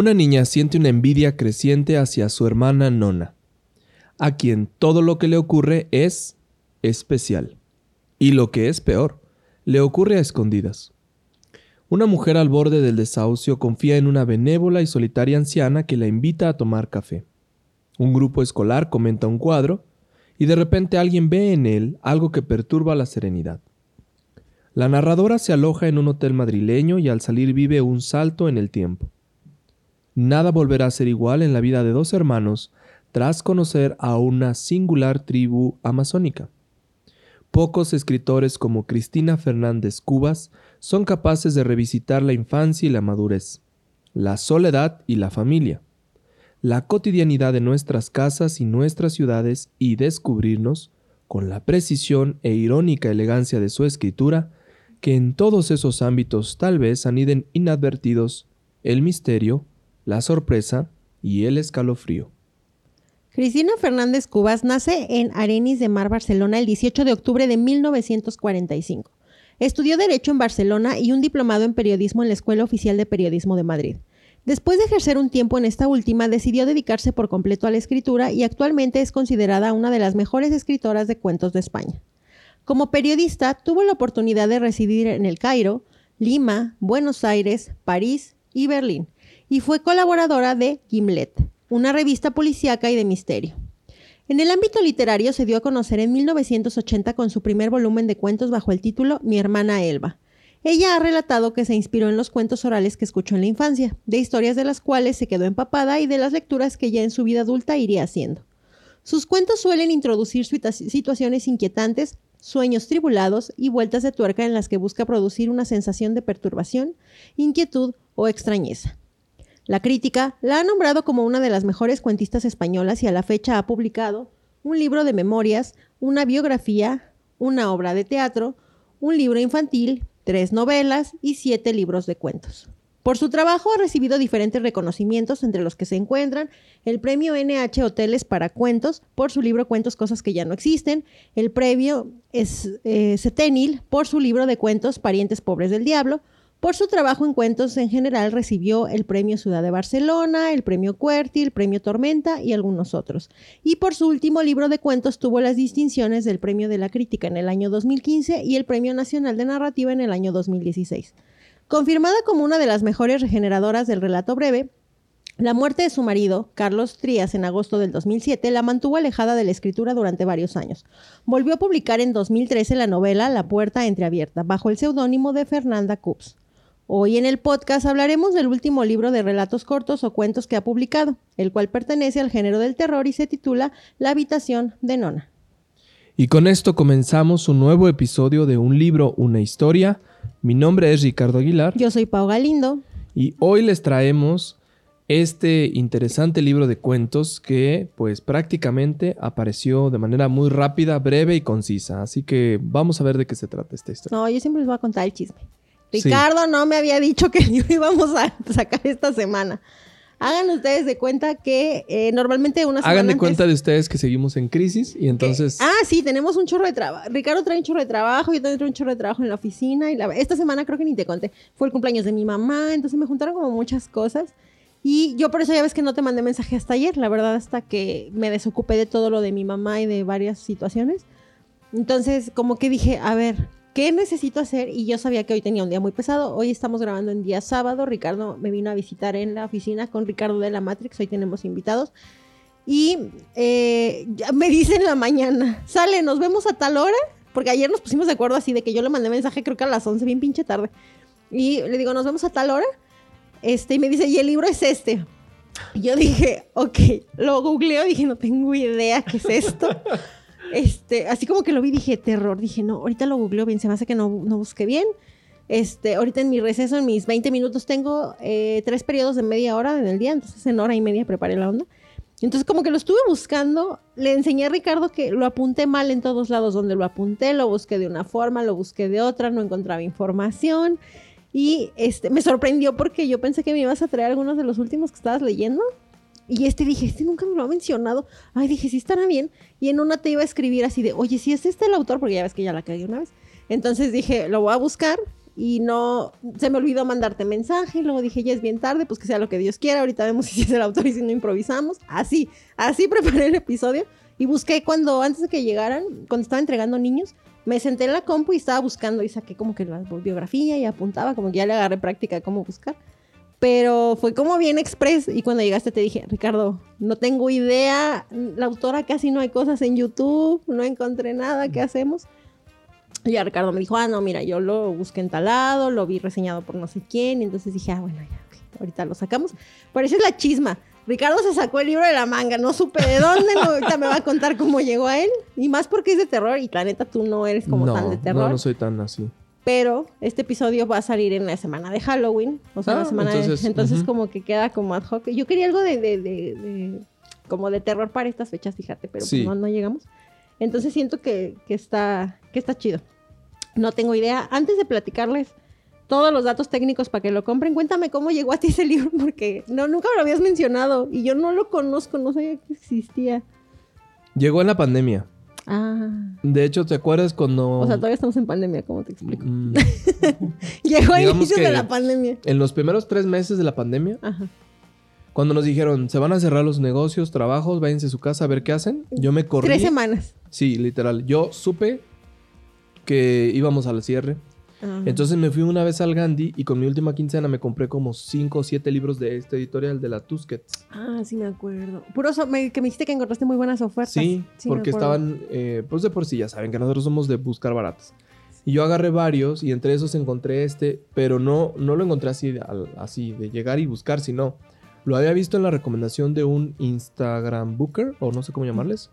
Una niña siente una envidia creciente hacia su hermana Nona, a quien todo lo que le ocurre es especial. Y lo que es peor, le ocurre a escondidas. Una mujer al borde del desahucio confía en una benévola y solitaria anciana que la invita a tomar café. Un grupo escolar comenta un cuadro y de repente alguien ve en él algo que perturba la serenidad. La narradora se aloja en un hotel madrileño y al salir vive un salto en el tiempo. Nada volverá a ser igual en la vida de dos hermanos tras conocer a una singular tribu amazónica. Pocos escritores como Cristina Fernández Cubas son capaces de revisitar la infancia y la madurez, la soledad y la familia, la cotidianidad de nuestras casas y nuestras ciudades y descubrirnos, con la precisión e irónica elegancia de su escritura, que en todos esos ámbitos tal vez aniden inadvertidos el misterio, la sorpresa y el escalofrío. Cristina Fernández Cubas nace en Arenis de Mar, Barcelona, el 18 de octubre de 1945. Estudió Derecho en Barcelona y un diplomado en Periodismo en la Escuela Oficial de Periodismo de Madrid. Después de ejercer un tiempo en esta última, decidió dedicarse por completo a la escritura y actualmente es considerada una de las mejores escritoras de cuentos de España. Como periodista, tuvo la oportunidad de residir en El Cairo, Lima, Buenos Aires, París y Berlín, y fue colaboradora de Gimlet, una revista policíaca y de misterio. En el ámbito literario se dio a conocer en 1980 con su primer volumen de cuentos bajo el título Mi hermana Elba. Ella ha relatado que se inspiró en los cuentos orales que escuchó en la infancia, de historias de las cuales se quedó empapada y de las lecturas que ya en su vida adulta iría haciendo. Sus cuentos suelen introducir situaciones inquietantes, sueños tribulados y vueltas de tuerca en las que busca producir una sensación de perturbación, inquietud o extrañeza. La crítica la ha nombrado como una de las mejores cuentistas españolas y a la fecha ha publicado un libro de memorias, una biografía, una obra de teatro, un libro infantil, tres novelas y siete libros de cuentos. Por su trabajo ha recibido diferentes reconocimientos, entre los que se encuentran el premio NH Hoteles para Cuentos por su libro Cuentos, Cosas que ya no existen, el premio eh, por su libro de cuentos Parientes Pobres del Diablo, por su trabajo en cuentos en general recibió el Premio Ciudad de Barcelona, el Premio Cuerti, el Premio Tormenta y algunos otros. Y por su último libro de cuentos tuvo las distinciones del Premio de la Crítica en el año 2015 y el Premio Nacional de Narrativa en el año 2016. Confirmada como una de las mejores regeneradoras del relato breve, la muerte de su marido, Carlos Trías, en agosto del 2007, la mantuvo alejada de la escritura durante varios años. Volvió a publicar en 2013 la novela La puerta entreabierta, bajo el seudónimo de Fernanda Cups. Hoy en el podcast hablaremos del último libro de relatos cortos o cuentos que ha publicado, el cual pertenece al género del terror y se titula La habitación de Nona. Y con esto comenzamos un nuevo episodio de Un libro, una historia. Mi nombre es Ricardo Aguilar. Yo soy Pau Galindo. Y hoy les traemos este interesante libro de cuentos que pues prácticamente apareció de manera muy rápida, breve y concisa. Así que vamos a ver de qué se trata esta historia. No, yo siempre les voy a contar el chisme. Ricardo no me había dicho que íbamos a sacar esta semana. Hagan ustedes de cuenta que eh, normalmente una semana Hagan de cuenta de ustedes que seguimos en crisis y entonces... ah, sí, tenemos un chorro de trabajo. Ricardo trae un chorro de trabajo, yo también traigo un chorro de trabajo en la oficina. y Esta semana creo que ni te conté. Fue el cumpleaños de mi mamá, entonces me juntaron como muchas cosas. Y yo por eso ya ves que no te mandé mensaje hasta ayer, la verdad, hasta que me desocupé de todo lo de mi mamá y de varias situaciones. Entonces, como que dije, a ver, ¿qué necesito hacer? Y yo sabía que hoy tenía un día muy pesado. Hoy estamos grabando en día sábado. Ricardo me vino a visitar en la oficina con Ricardo de la Matrix. Hoy tenemos invitados. Y eh, me dice en la mañana, sale, nos vemos a tal hora. Porque ayer nos pusimos de acuerdo así de que yo le mandé mensaje creo que a las 11, bien pinche tarde. Y le digo, nos vemos a tal hora. Este, y me dice, y el libro es este. Y yo dije, ok, lo googleo, dije, no tengo idea qué es esto. Este, así como que lo vi, dije, terror. Dije, no, ahorita lo googleo bien, se me hace que no, no busqué bien. Este, ahorita en mi receso, en mis 20 minutos, tengo eh, tres periodos de media hora en el día, entonces en hora y media preparé la onda. Entonces como que lo estuve buscando, le enseñé a Ricardo que lo apunté mal en todos lados donde lo apunté, lo busqué de una forma, lo busqué de otra, no encontraba información y este me sorprendió porque yo pensé que me ibas a traer algunos de los últimos que estabas leyendo y este dije, este nunca me lo ha mencionado. Ay, dije, sí estará bien. Y en una te iba a escribir así de, oye, si es este el autor, porque ya ves que ya la cagué una vez. Entonces dije, lo voy a buscar y no, se me olvidó mandarte mensaje, luego dije, ya es bien tarde, pues que sea lo que Dios quiera, ahorita vemos si es el autor y si no improvisamos. Así, así preparé el episodio y busqué cuando, antes de que llegaran, cuando estaba entregando niños, me senté en la compu y estaba buscando y saqué como que la biografía y apuntaba, como que ya le agarré práctica de cómo buscar. Pero fue como bien express y cuando llegaste te dije, Ricardo, no tengo idea, la autora casi no hay cosas en YouTube, no encontré nada, ¿qué hacemos? Y ya Ricardo me dijo, ah, no, mira, yo lo busqué en talado, lo vi reseñado por no sé quién, y entonces dije, ah, bueno, ya, ahorita lo sacamos. Pero esa es la chisma. Ricardo se sacó el libro de la manga, no supe de dónde, ahorita me va a contar cómo llegó a él. Y más porque es de terror, y la neta tú no eres como tan de terror. No, no soy tan así. Pero este episodio va a salir en la semana de Halloween, o sea, la ah, semana entonces, de... Entonces como que queda como ad hoc. Yo quería algo de, de, de, como de terror para estas fechas, fíjate, pero pues no, no llegamos. Entonces siento que, que, está, que está chido. No tengo idea. Antes de platicarles todos los datos técnicos para que lo compren, cuéntame cómo llegó a ti ese libro, porque no, nunca me lo habías mencionado y yo no lo conozco, no sabía que existía. Llegó en la pandemia. Ah. De hecho, ¿te acuerdas cuando...? O sea, todavía estamos en pandemia, ¿cómo te explico? Mm. Llegó a inicios de la pandemia. En los primeros tres meses de la pandemia, Ajá. Cuando nos dijeron, se van a cerrar los negocios, trabajos, váyanse a su casa a ver qué hacen, yo me corrí. Tres semanas. Sí, literal. Yo supe que íbamos al cierre. Entonces me fui una vez al Gandhi y con mi última quincena me compré como cinco o siete libros de este editorial de la Tusquets. Ah, sí me acuerdo. Puro que me dijiste que encontraste muy buenas ofertas. Sí, porque estaban, eh, pues de por sí ya saben que nosotros somos de buscar baratos. Y yo agarré varios y entre esos encontré este, pero no, no lo encontré así, así de llegar y buscar, sino lo había visto en la recomendación de un Instagram Booker, o no sé cómo llamarles.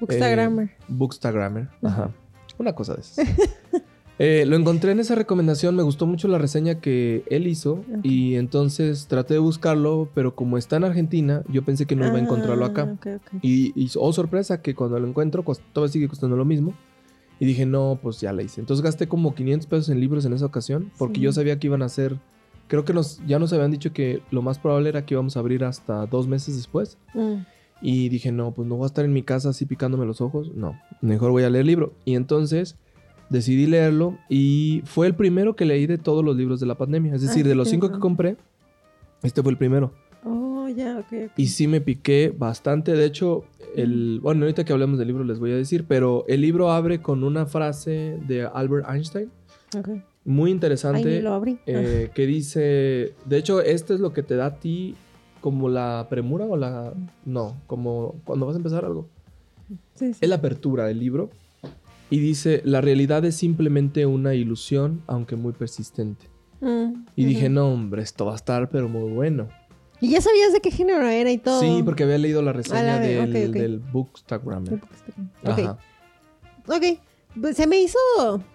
Bookstagrammer. Eh, Bookstagrammer, ajá. Una cosa de esas. Eh, lo encontré en esa recomendación, me gustó mucho la reseña que él hizo y entonces traté de buscarlo, pero como está en Argentina, yo pensé que no iba a encontrarlo acá. Ah, y, y, oh sorpresa que cuando lo encuentro todavía sigue costando lo mismo. Y dije, no, pues ya la hice. Entonces gasté como 500 pesos en libros en esa ocasión porque yo sabía que iban a ser creo que nos, ya nos habían dicho que lo más probable era que íbamos a abrir hasta dos meses después. Mm. Y dije, no, pues no voy a estar en mi casa así picándome los ojos. No, mejor voy a leer el libro. Y entonces decidí leerlo y fue el primero que leí de todos los libros de la pandemia. Es decir, de los cinco que compré, este fue el primero. Oh, ya, ok. Y sí me piqué bastante. De hecho, el, bueno, ahorita que hablemos del libro les voy a decir, pero el libro abre con una frase de Albert Einstein. Okay muy interesante. Eh, que dice, de hecho, esto es lo que te da a ti como la premura o la... No, como cuando vas a empezar algo. Es la apertura del libro. Y dice, la realidad es simplemente una ilusión, aunque muy persistente. Mm, y dije, no, hombre, esto va a estar, pero muy bueno. ¿Y ya sabías de qué género era y todo? Sí, porque había leído la reseña del, del Bookstagram. Ok. Ok. Pues, se me hizo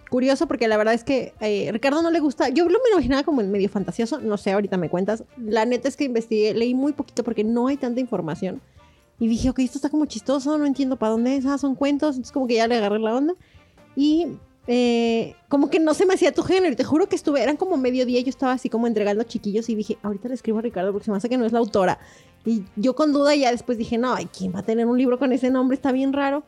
curioso porque la verdad es que eh, Ricardo no le gusta. Yo lo me imaginaba como el medio fantasioso. No sé, ahorita me cuentas. La neta es que investigué, leí muy poquito porque no hay tanta información. Y dije, ok, esto está como chistoso, no entiendo para dónde es. Ah, son cuentos. Entonces, como que ya le agarré la onda. Y eh, como que no se me hacía tu género. Te juro que estuve, eran como mediodía. Yo estaba así como entregando chiquillos y dije, ahorita le escribo a Ricardo porque se me hace que no es la autora. Y yo con duda ya después dije, no, ¿quién va a tener un libro con ese nombre? Está bien raro.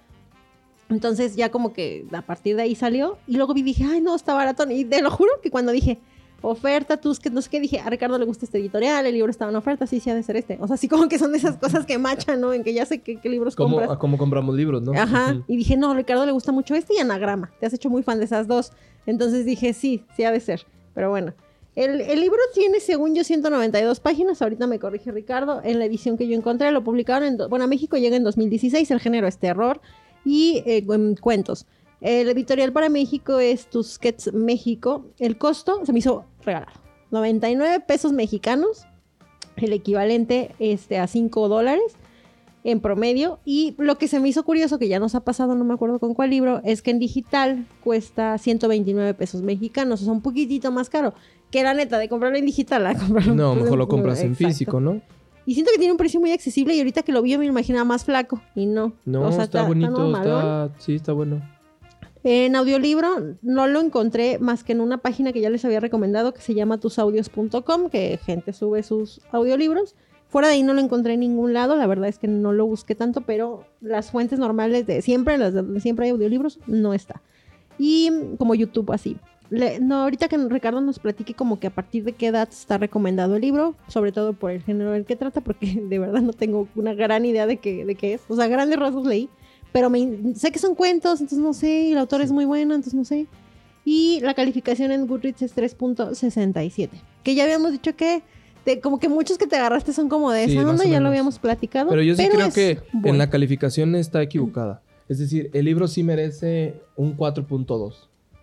Entonces ya como que a partir de ahí salió y luego vi dije, ay no, está barato. Y te lo juro que cuando dije, oferta, tus que no sé qué, dije, a Ricardo le gusta este editorial, el libro estaba en oferta, sí, sí ha de ser este. O sea, así como que son de esas cosas que machan, ¿no? En que ya sé qué, libros ¿Cómo, compras. ¿Cómo compramos libros, no? Ajá. Y dije, no, a Ricardo le gusta mucho este y Anagrama. Te has hecho muy fan de esas dos. Entonces dije, sí, sí ha de ser. Pero bueno. El, el, libro tiene, según yo, 192 páginas. Ahorita me corrige Ricardo. En la edición que yo encontré, lo publicaron en. Bueno, a México llega en 2016. El género es terror y eh, cuentos. El editorial para México es Tusquets México. El costo se me hizo regalado. 99 pesos mexicanos. El equivalente este, a 5 dólares en promedio. Y lo que se me hizo curioso, que ya nos ha pasado, no me acuerdo con cuál libro, es que en digital cuesta 129 pesos mexicanos. O sea, un poquitito más caro. Que la neta, de comprarlo en digital a comprarlo No, mejor lo compras en físico, ¿no? Y siento que tiene un precio muy accesible y ahorita que lo vi me imaginaba más flaco y no. No, está, bonito, está, sí, está bueno. En audiolibro no lo encontré más que en una página que ya les había recomendado que se llama tusaudios.com, que gente sube sus audiolibros. Fuera de ahí no lo encontré en ningún lado, la verdad es que no lo busqué tanto, pero las fuentes normales de siempre, las de siempre hay audiolibros, no está. Y como YouTube así. le- no, ahorita que Ricardo nos platique como que a partir de qué edad está recomendado el libro, sobre todo por el género del que trata, porque de verdad no tengo una gran idea de qué, de qué es. O sea, grandes rasgos leí, pero me, sé que son cuentos, entonces no sé, y el autor es muy bueno, entonces no sé. Y la calificación en Goodreads es 3.67, que ya habíamos dicho que te- como que muchos que te agarraste son como de Sí, esa onda, ya lo habíamos platicado. Pero yo sí creo es que en la calificación está equivocada. Es decir, el libro sí merece un 4.2.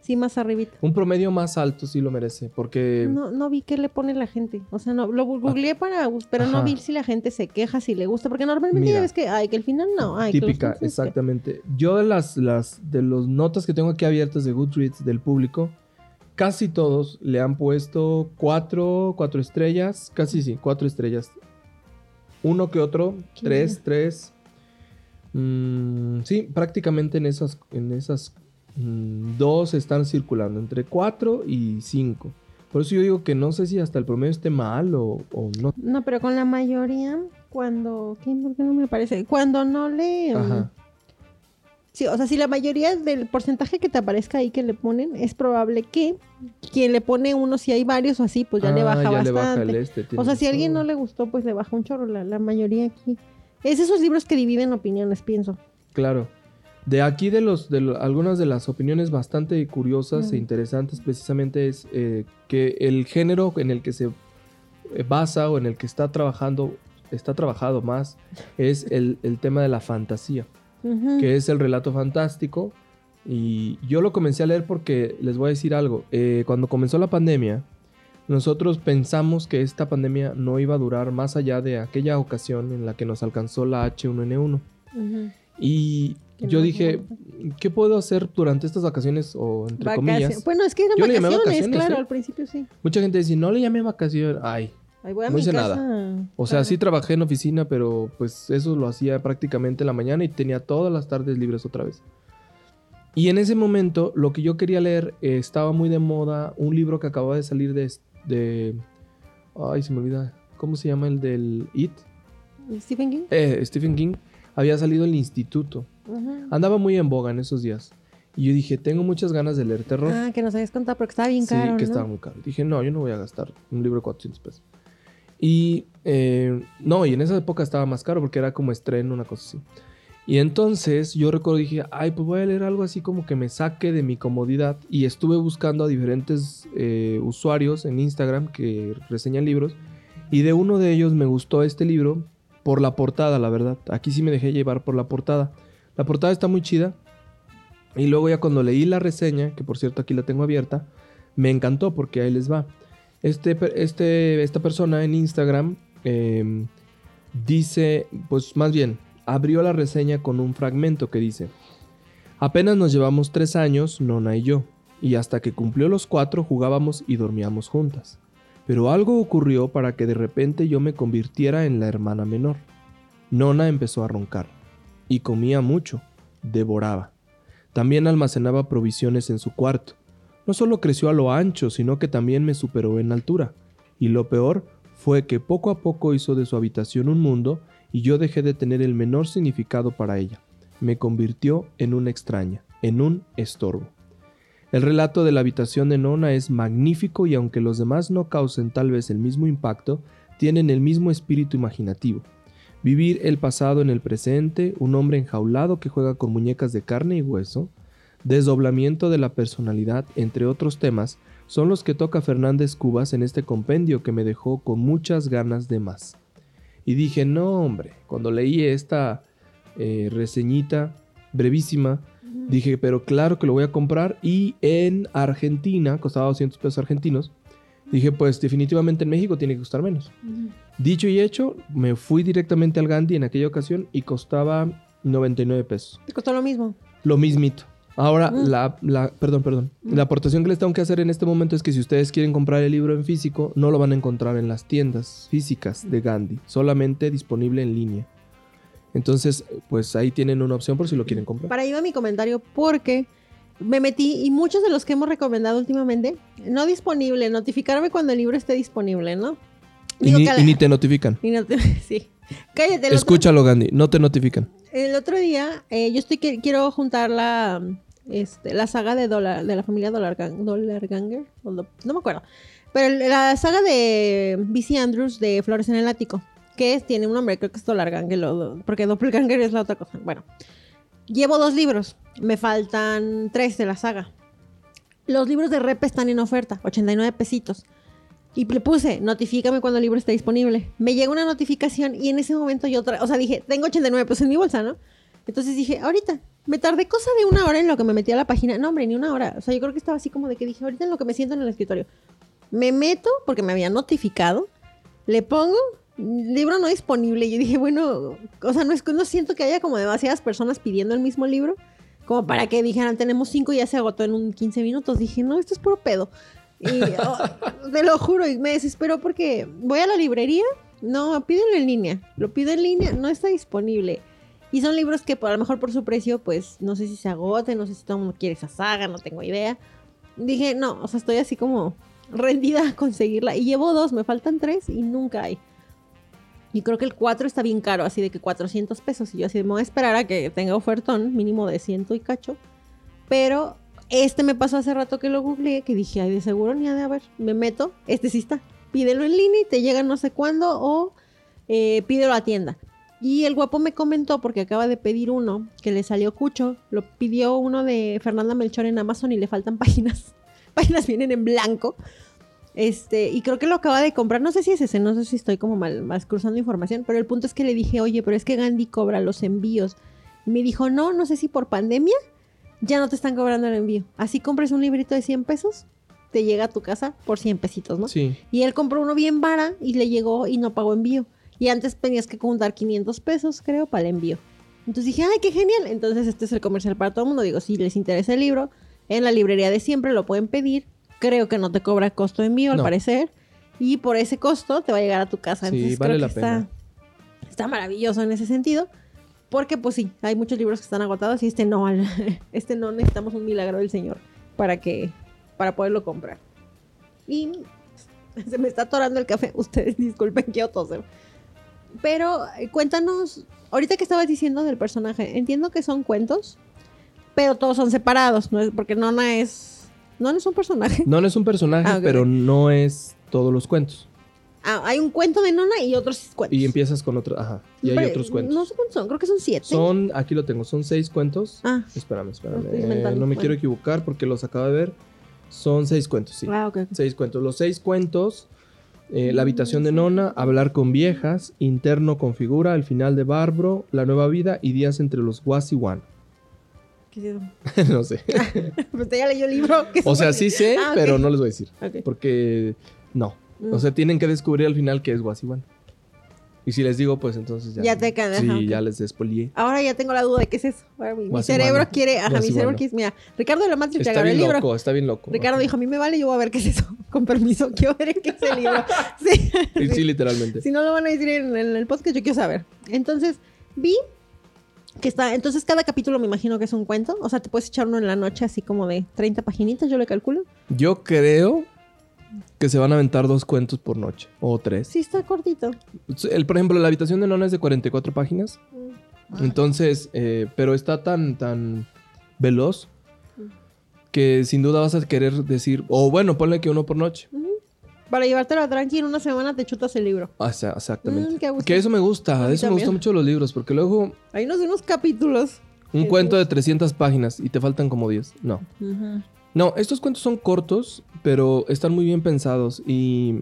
Sí, más arribita. Un promedio más alto sí lo merece, porque No, no vi qué le pone la gente. O sea, no, lo googleé para, pero no vi si la gente se queja, si le gusta, porque normalmente Mira. ya ves que, ay, que el final no, ay, que típica, este. exactamente. Yo de las, las de los notas que tengo aquí abiertas de Goodreads del público, casi todos le han puesto cuatro, cuatro estrellas, casi sí, cuatro estrellas. Uno que otro, Qué tres, tres. Mm, sí, prácticamente en esas, en esas dos están circulando, entre cuatro y cinco. Por eso yo digo que no sé si hasta el promedio esté mal o, o no. No, pero con la mayoría, cuando, ¿qué? ¿Por qué no me aparece? Cuando no le... mm, Ajá. Sí, o sea, si la mayoría del porcentaje que te aparezca ahí que le ponen, es probable que quien le pone uno, si hay varios o así, pues ya le Ah, baja ya bastante. le baja el este, O sea, si a alguien no le gustó, pues le baja un chorro, la, la mayoría aquí. Es esos libros que dividen opiniones, pienso. Claro. De aquí de los de lo- algunas de las opiniones bastante curiosas Mm. e interesantes precisamente es eh, que el género en el que se eh, basa o en el que está trabajando está trabajado más es el, el tema de la fantasía, que es el relato fantástico. Y yo lo comencé a leer porque les voy a decir algo. eh, cuando comenzó la pandemia, nosotros pensamos que esta pandemia no iba a durar más allá de aquella ocasión en la que nos alcanzó la H1N1. Ujú. Y yo dije, ¿qué puedo hacer durante estas vacaciones o entre Vacaciones. comillas? Bueno, es que eran vacaciones, vacaciones, claro, ¿eh? al principio sí. Mucha gente dice, no le llamé vacaciones. Ay, Ahí voy a No mi hice casa. nada. o sea, Claro. sí trabajé en oficina, pero pues eso lo hacía prácticamente en la mañana y tenía todas las tardes libres otra vez. Y en ese momento, lo que yo quería leer, eh, estaba muy de moda un libro que acababa de salir de, de... Ay, se me olvida. ¿Cómo se llama el del It? Stephen King. Eh, Stephen King. Había salido el Instituto. Ujú. Andaba muy en boga en esos días. Y yo dije, tengo muchas ganas de leer terror. Ah, que nos habías contado, porque estaba bien sí, caro. que ¿no? estaba muy caro. Dije, no, yo no voy a gastar un libro de 400 pesos. Y eh, no, y en esa época estaba más caro porque era como estreno, una cosa así. Y entonces yo recuerdo, dije, ay, pues voy a leer algo así como que me saque de mi comodidad. Y estuve buscando a diferentes eh, usuarios en Instagram que reseñan libros. Y de uno de ellos me gustó este libro por la portada, la verdad. Aquí sí me dejé llevar por la portada. La portada está muy chida. Y luego ya cuando leí la reseña, que por cierto aquí la tengo abierta, me encantó porque ahí les va. Este, este, esta persona en Instagram eh, dice, pues más bien, abrió la reseña con un fragmento que dice, apenas nos llevamos tres años, Nona y yo, y hasta que cumplió los cuatro jugábamos y dormíamos juntas. Pero algo ocurrió para que de repente yo me convirtiera en la hermana menor. Nona empezó a roncar, y comía mucho, devoraba. También almacenaba provisiones en su cuarto. No solo creció a lo ancho, sino que también me superó en altura. Y lo peor fue que poco a poco hizo de su habitación un mundo y yo dejé de tener el menor significado para ella. Me convirtió en una extraña, en un estorbo. El relato de la habitación de Nona es magnífico y aunque los demás no causen tal vez el mismo impacto, tienen el mismo espíritu imaginativo. Vivir el pasado en el presente, un hombre enjaulado que juega con muñecas de carne y hueso, desdoblamiento de la personalidad, entre otros temas, son los que toca Fernández Cubas en este compendio que me dejó con muchas ganas de más. Y dije, no hombre, cuando leí esta eh, reseñita brevísima, dije, pero claro que lo voy a comprar y en Argentina, costaba 200 pesos argentinos, dije, pues definitivamente en México tiene que costar menos. Dicho y hecho, me fui directamente al Gandhi en aquella ocasión y costaba 99 pesos. Te costó lo mismo. Lo mismito. Ahora, Mm. la, la- perdón, perdón. La aportación que les tengo que hacer en este momento es que si ustedes quieren comprar el libro en físico, no lo van a encontrar en las tiendas físicas de Gandhi, solamente disponible en línea. Entonces, pues ahí tienen una opción por si lo quieren comprar. Para ahí va mi comentario porque me metí y muchos de los que hemos recomendado últimamente, no disponible, notificarme cuando el libro esté disponible, ¿no? Y ni, que a la- y ni te notifican. y no te- sí. Cállate. otro- Escúchalo, Gandhi, no te notifican. El otro día, eh, yo estoy que- quiero juntar la, este, la saga de, Dolar, de la familia Dolargang- Dolarganger. o do- No me acuerdo. Pero la saga de BC Andrews de Flores en el Ático. Que es- tiene un nombre, creo que es Dolarganger. o do- Porque Doppelganger es la otra cosa. Bueno. Llevo dos libros. Me faltan tres de la saga. Los libros de rep están en oferta, 89 pesitos. Y le puse, notifícame cuando el libro esté disponible. Me llega una notificación y en ese momento yo, o sea, dije, tengo 89 pesos en mi bolsa, ¿no? Entonces dije, ahorita, me tardé cosa de una hora en lo que me metí a la página. No, hombre, ni una hora. O sea, yo creo que estaba así como de que dije, ahorita en lo que me siento en el escritorio. Me meto porque me había notificado. Le pongo libro no disponible. Y yo dije, bueno, o sea, no, es, no siento que haya como demasiadas personas pidiendo el mismo libro. Como para que dijeran, tenemos cinco y ya se agotó en un 15 minutos. Dije, no, esto es puro pedo. Y oh, te lo juro, y me desesperó porque voy a la librería. No, pídelo en línea. Lo pido en línea, no está disponible. Y son libros que por- a lo mejor por su precio, pues no sé si se agoten, no sé si todo el mundo quiere esa saga, no tengo idea. Dije, no, o sea, estoy así como rendida a conseguirla. Y llevo dos, me faltan tres y nunca hay. Y creo que el 4 está bien caro, así de que 400 pesos. Y yo así, me voy a esperar a que tenga ofertón mínimo de ciento y cacho. Pero este me pasó hace rato que lo googleé, que dije, ay, de seguro ni ha de haber. Me meto, este sí está. Pídelo en línea y te llega no sé cuándo o eh, pídelo a tienda. Y el guapo me comentó, porque acaba de pedir uno, que le salió cucho. Lo pidió uno de Fernanda Melchor en Amazon y le faltan páginas. Páginas vienen en blanco. Este, y creo que lo acaba de comprar. No sé si es ese, no sé si estoy como mal, más cruzando información. Pero el punto es que le dije, oye, pero es que Gandhi cobra los envíos. Y me dijo, no, no sé si por pandemia ya no te están cobrando el envío. Así compres un librito de 100 pesos, te llega a tu casa por 100 pesitos, ¿no? Sí. Y él compró uno bien vara y le llegó y no pagó envío. Y antes tenías que juntar 500 pesos, creo, para el envío. Entonces dije, ay, qué genial. Entonces este es el comercial para todo el mundo. Digo, si les interesa el libro, en la librería de siempre lo pueden pedir. Creo que no te cobra costo de envío, al No. parecer. Y por ese costo te va a llegar a tu casa. Sí, Entonces vale creo la que está, está maravilloso en ese sentido. Porque pues sí, hay muchos libros que están agotados y este no, este no necesitamos un milagro del Señor para que para poderlo comprar. Y se me está atorando el café. Ustedes disculpen, quiero toser. Pero eh, cuéntanos, ahorita que estabas diciendo del personaje, entiendo que son cuentos, pero todos son separados, ¿no? Porque Nona es. Nona es un personaje. No, no es un personaje, Ah, pero no es todos los cuentos. Ah, hay un cuento de Nona y otros cuentos. Y empiezas con otro, ajá. Y hay otros cuentos. No sé cuántos son, creo que son siete. Son, aquí lo tengo, son seis cuentos. Ah, Espérame, espérame. eh, no me bueno. quiero equivocar porque los acabo de ver. Son seis cuentos, sí. ah. Seis cuentos. Los seis cuentos. eh, la habitación de Nona, hablar con viejas, interno con figura, el final de Barbro, la nueva vida y días entre los One. ¿Qué es eso? no sé. Pues ya leyó el libro. ¿qué O sea, sí sé, Ah, ok. pero no les voy a decir. Ok. Porque no. Mm. O sea, tienen que descubrir al final que es Was y si les digo, pues entonces ya. Ya te quedas, Sí, ajá, ok. ya les despolié. Ahora ya tengo la duda de qué es eso. Ahora mi, cerebro quiere, ajá, mi cerebro quiere, mira, Ricardo de la Matrix Está agarró el bien libro. loco, está bien loco. Ricardo Ajá. dijo, a mí me vale, yo voy a ver qué es eso. Con permiso, quiero ver qué es el libro. Sí. Sí, sí, literalmente. Si no lo van a decir en, en el podcast, yo quiero saber. Entonces, vi que está, entonces cada capítulo me imagino que es un cuento. O sea, te puedes echar uno en la noche así como de 30 paginitas, yo le calculo. Yo creo que se van a aventar dos cuentos por noche. O tres. Sí, está cortito. El, por ejemplo, la habitación de Nona es de 44 páginas. Mm. Entonces, eh, pero está tan, tan veloz que sin duda vas a querer decir, o bueno, ponle que uno por noche. Para llevártela tranqui, en una semana te chutas el libro. Ah, sea, exactamente. Mm, qué gusto. que eso me A gusta, mí eso me gustan mucho los libros, porque luego Hay unos de unos capítulos. un Qué cuento de gusto. 300 páginas y te faltan como 10. No. No, estos cuentos son cortos, pero están muy bien pensados y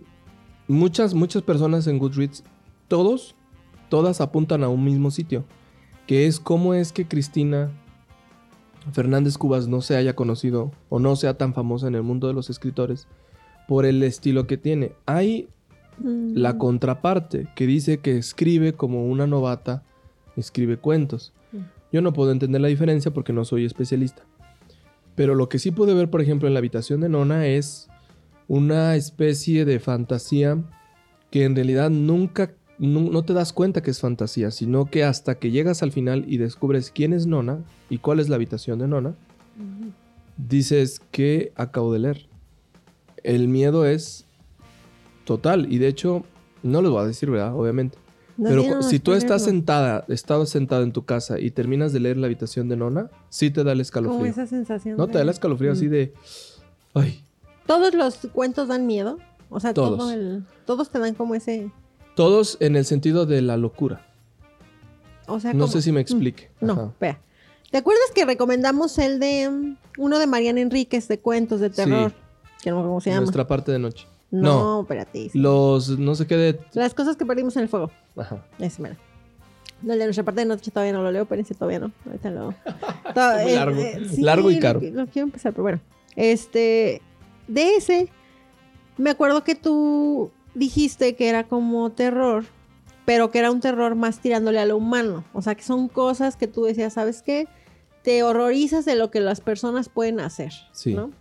muchas, muchas personas en Goodreads, todos, todas apuntan a un mismo sitio, que es cómo es que Cristina Fernández Cubas no se haya conocido o no sea tan famosa en el mundo de los escritores por el estilo que tiene. Hay Mm. la contraparte que dice que escribe como una novata, escribe cuentos. Mm. Yo no puedo entender la diferencia porque no soy especialista. Pero lo que sí pude ver, por ejemplo, en la habitación de Nona es una especie de fantasía que en realidad nunca, nu- no, te das cuenta que es fantasía, sino que hasta que llegas al final y descubres quién es Nona y cuál es la habitación de Nona, dices que acabo de leer. El miedo es total y de hecho, no les voy a decir, ¿verdad? Obviamente. No Pero si tú estás sentada, estabas sentado en tu casa y terminas de leer la habitación de Nona, sí te da el ¿no? Como escalofrío. esa sensación. No, de- te da el escalofrío así Mm. de... Ay, Todos los cuentos dan miedo. O sea, Todos. todo el- todos te dan como ese. todos en el sentido de la locura. O sea, No sé si me explique. No, Ajá. espera. ¿Te acuerdas que recomendamos el de mm, uno de Mariana Enríquez de cuentos de terror? Que no cómo se llama. Nuestra parte de noche. No, no. espérate. sí. Los, no sé qué de... Las cosas que perdimos en el fuego. Ajá. Ese, mira. No, de nuestra parte de noche todavía no lo leo, pero ese todavía no. Ahorita lo. To- muy eh, largo. eh, Largo y lo caro. qui- Lo, quiero empezar, pero bueno. Este. De ese, me acuerdo que tú dijiste que era como terror, pero que era un terror más tirándole a lo humano. O sea, que son cosas que tú decías, ¿sabes qué? Te horrorizas de lo que las personas pueden hacer. Sí. ¿no?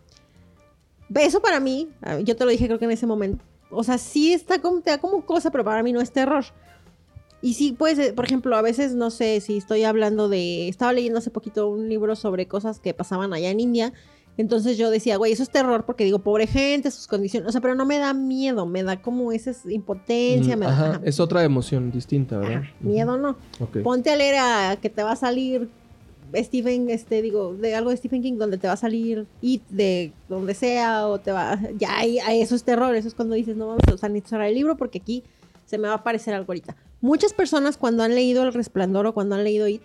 Eso para mí, yo te lo dije creo que en ese momento. O sea, sí está como, te da como cosa, pero para mí no es terror. Y sí, pues, eh, por ejemplo, a veces, no sé, si estoy hablando de... Estaba leyendo hace poquito un libro sobre cosas que pasaban allá en India. Entonces yo decía, güey, eso es terror porque digo, pobre gente, sus condiciones. O sea, pero no me da miedo, me da como esa impotencia. Mm, me da, Ajá, ajá. es otra emoción distinta, ¿verdad? Ajá, miedo no. Ponte a leer a que te va a salir Stephen, este, digo, de algo de Stephen King donde te va a salir It de donde sea o te va, ya ahí- ahí eso es terror, eso es cuando dices, no vamos a usar ni cerrar el libro porque aquí se me va a aparecer algo ahorita. Muchas personas cuando han leído El Resplandor o cuando han leído It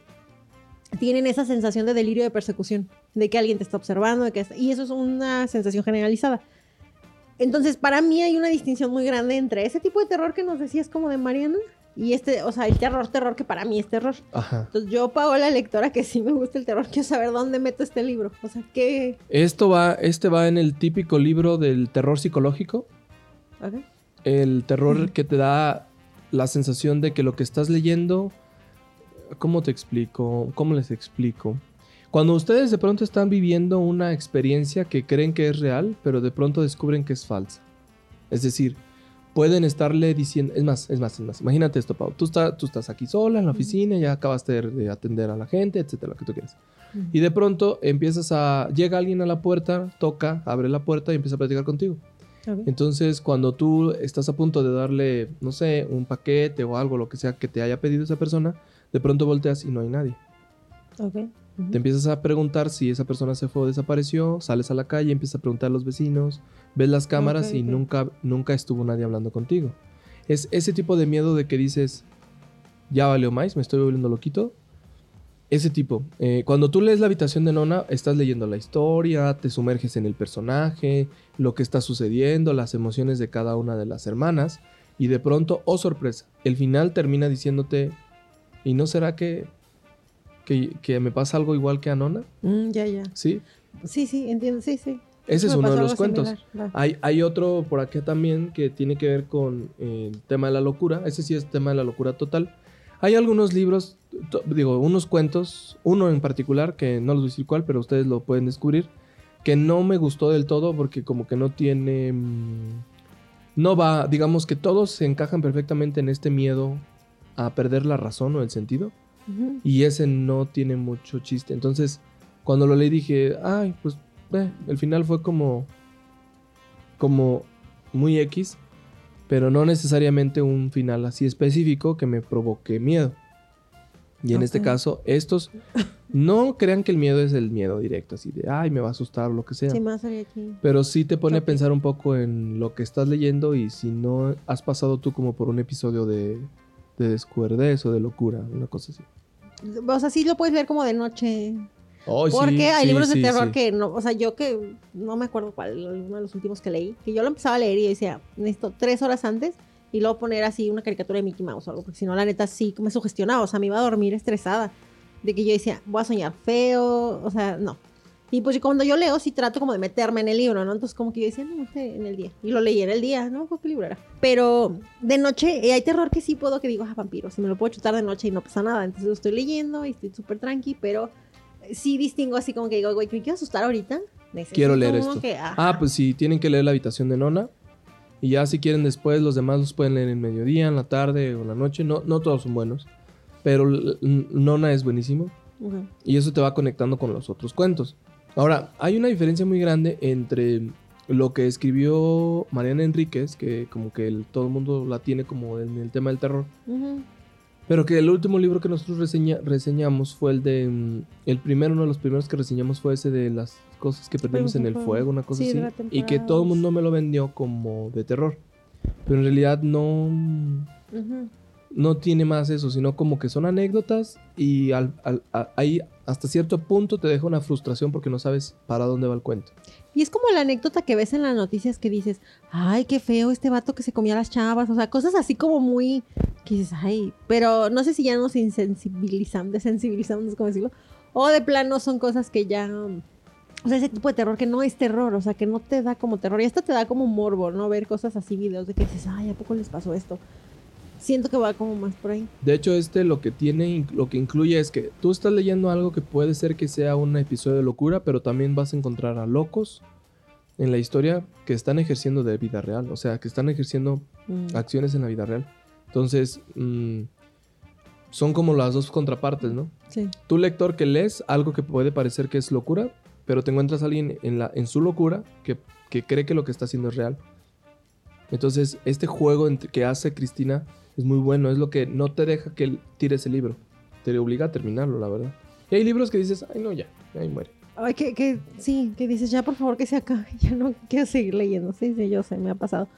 tienen esa sensación de delirio de persecución, de que alguien te está observando, de que está- y eso es una sensación generalizada. Entonces, para mí hay una distinción muy grande entre ese tipo de terror que nos decías como de Mariana y este, o sea, el terror, terror que para mí es terror. Ajá. Entonces, yo, Paola, lectora, que sí me gusta el terror, quiero saber dónde meto este libro. O sea, ¿qué? Esto va, este va en el típico libro del terror psicológico. Ok. El terror que te da la sensación de que lo que estás leyendo. ¿Cómo te explico? ¿Cómo les explico? Cuando ustedes de pronto están viviendo una experiencia que creen que es real, pero de pronto descubren que es falsa. Es decir, pueden estarle diciendo. Es más, es más, es más. Imagínate esto, Pau. Tú, está- tú estás aquí sola en la oficina, ya acabaste de, de atender a la gente, etcétera, lo que tú quieras. Y de pronto empiezas a. Llega alguien a la puerta, toca, abre la puerta y empieza a platicar contigo. Entonces, cuando tú estás a punto de darle, no sé, un paquete o algo, lo que sea que te haya pedido esa persona, de pronto volteas y no hay nadie. Te empiezas a preguntar si esa persona se fue o desapareció, sales a la calle, empiezas a preguntar a los vecinos, ves las cámaras y nunca, nunca estuvo nadie hablando contigo. Es ese tipo de miedo de que dices, ya valió más, me estoy volviendo loquito. Ese tipo. Eh, cuando tú lees la habitación de Nona, estás leyendo la historia, te sumerges en el personaje, lo que está sucediendo, las emociones de cada una de las hermanas. Y de pronto, oh sorpresa, el final termina diciéndote, ¿y no será que, que, que me pasa algo igual que a Nona? Mm, ya, ya. Sí, Sí, sí, entiendo. Sí, sí. ese es uno de los cuentos. similar. Hay, hay otro por acá también que tiene que ver con eh, el tema de la locura. Ese sí es tema de la locura total. Hay algunos libros, digo, unos cuentos, uno en particular, que no les voy a decir cuál, pero ustedes lo pueden descubrir, que no me gustó del todo porque como que no tiene... mm, No va, digamos que todos se encajan perfectamente en este miedo a perder la razón o el sentido. Y ese no tiene mucho chiste. Entonces, cuando lo leí dije, ay, pues, eh, el final fue como, como muy X, pero no necesariamente un final así específico que me provoque miedo. Y en este caso, estos, no crean que el miedo es el miedo directo, así de, ay, me va a asustar o lo que sea. Sí, más salí aquí. Pero sí te pone a pensar un poco en lo que estás leyendo y si no has pasado tú como por un episodio de, de descuerdez o de locura, una cosa así. O sea, sí lo puedes leer como de noche. Sí, Porque hay sí, libros de sí, terror sí. que no, o sea, yo que no me acuerdo cuál, uno de los últimos que leí, que yo lo empezaba a leer y decía, necesito tres horas antes y luego poner así una caricatura de Mickey Mouse o algo, porque si no, la neta sí me sugestionaba, o sea, me iba a dormir estresada, de que yo decía, voy a soñar feo, o sea, no. Y pues cuando yo leo, sí trato como de meterme en el libro, ¿no? Entonces como que yo decía, no, este, en el día. Y lo leí en el día, no qué libro era. Pero de noche eh, hay terror que sí puedo, que digo, ah, vampiro, si me lo puedo chutar de noche y no pasa nada. Entonces lo estoy leyendo y estoy súper tranqui, pero sí distingo así como que digo, güey, ¿me quiero asustar ahorita? Necesito Quiero leer esto. que. Ah, pues sí, tienen que leer la habitación de Nona. Y ya si quieren después, los demás los pueden leer en mediodía, en la tarde o en la noche. No, no todos son buenos. Pero Nona es buenísimo. Y eso te va conectando con los otros cuentos. Ahora, hay una diferencia muy grande entre lo que escribió Mariana Enríquez, que como que el- todo el mundo la tiene como en el tema del terror. Pero que el último libro que nosotros reseña- reseñamos fue el de... mm, El primero, uno de los primeros que reseñamos fue ese de las cosas que perdimos en el fuego. una cosa Sí, así. Y que todo el mundo me lo vendió como de terror. Pero en realidad no... Ujú. No tiene más eso, sino como que son anécdotas y al, al- a- ahí hasta cierto punto te deja una frustración porque no sabes para dónde va el cuento. Y es como la anécdota que ves en las noticias que dices, ay, qué feo este vato que se comía las chavas, o sea, cosas así como muy, que dices, ay, pero no sé si ya nos insensibilizamos, desensibilizamos, cómo decirlo, o de plano son cosas que ya, o sea, ese tipo de terror que no es terror, o sea, que no te da como terror, y hasta te da como morbo, ¿no? Ver cosas así, videos de que dices, ay, ¿a poco les pasó esto? Siento que va como más por ahí. De hecho, este lo que tiene, lo que incluye es que tú estás leyendo algo que puede ser que sea un episodio de locura, pero también vas a encontrar a locos en la historia que están ejerciendo de vida real, o sea, que están ejerciendo Mm. acciones en la vida real. Entonces, mm, son como las dos contrapartes, ¿no? Sí. Tú lector que lees algo que puede parecer que es locura, pero te encuentras a alguien en, la, en su locura que, que cree que lo que está haciendo es real. Entonces, este juego que hace Cristina es muy bueno, es lo que no te deja que tires el libro, te obliga a terminarlo, la verdad. Y hay libros que dices, ay no, ya, ahí muere. Ay, que, que sí, que dices, ya por favor que se acabe, ya no quiero seguir leyendo. Sí, sí, yo sé, me ha pasado.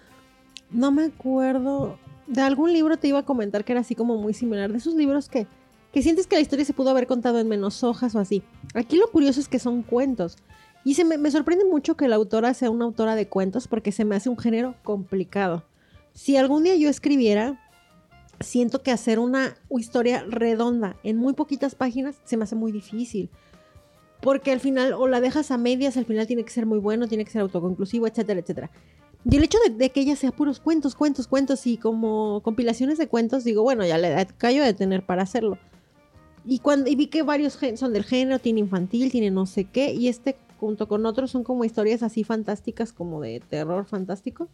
No me acuerdo, de algún libro te iba a comentar que era así como muy similar, de esos libros que, que sientes que la historia se pudo haber contado en menos hojas o así. Aquí lo curioso es que son cuentos. Y se me, me sorprende mucho que la autora sea una autora de cuentos porque se me hace un género complicado. Si algún día yo escribiera, siento que hacer una historia redonda en muy poquitas páginas se me hace muy difícil. Porque al final, o la dejas a medias, al final tiene que ser muy bueno, tiene que ser autoconclusivo, etcétera, etcétera. Y el hecho de, de que ella sea puros cuentos, cuentos, cuentos y como compilaciones de cuentos, digo, bueno, ya le callo de tener para hacerlo. Y, cuando, y vi que varios son del género, tiene infantil, tiene no sé qué, y este junto con otros son como historias así fantásticas, como de terror fantástico.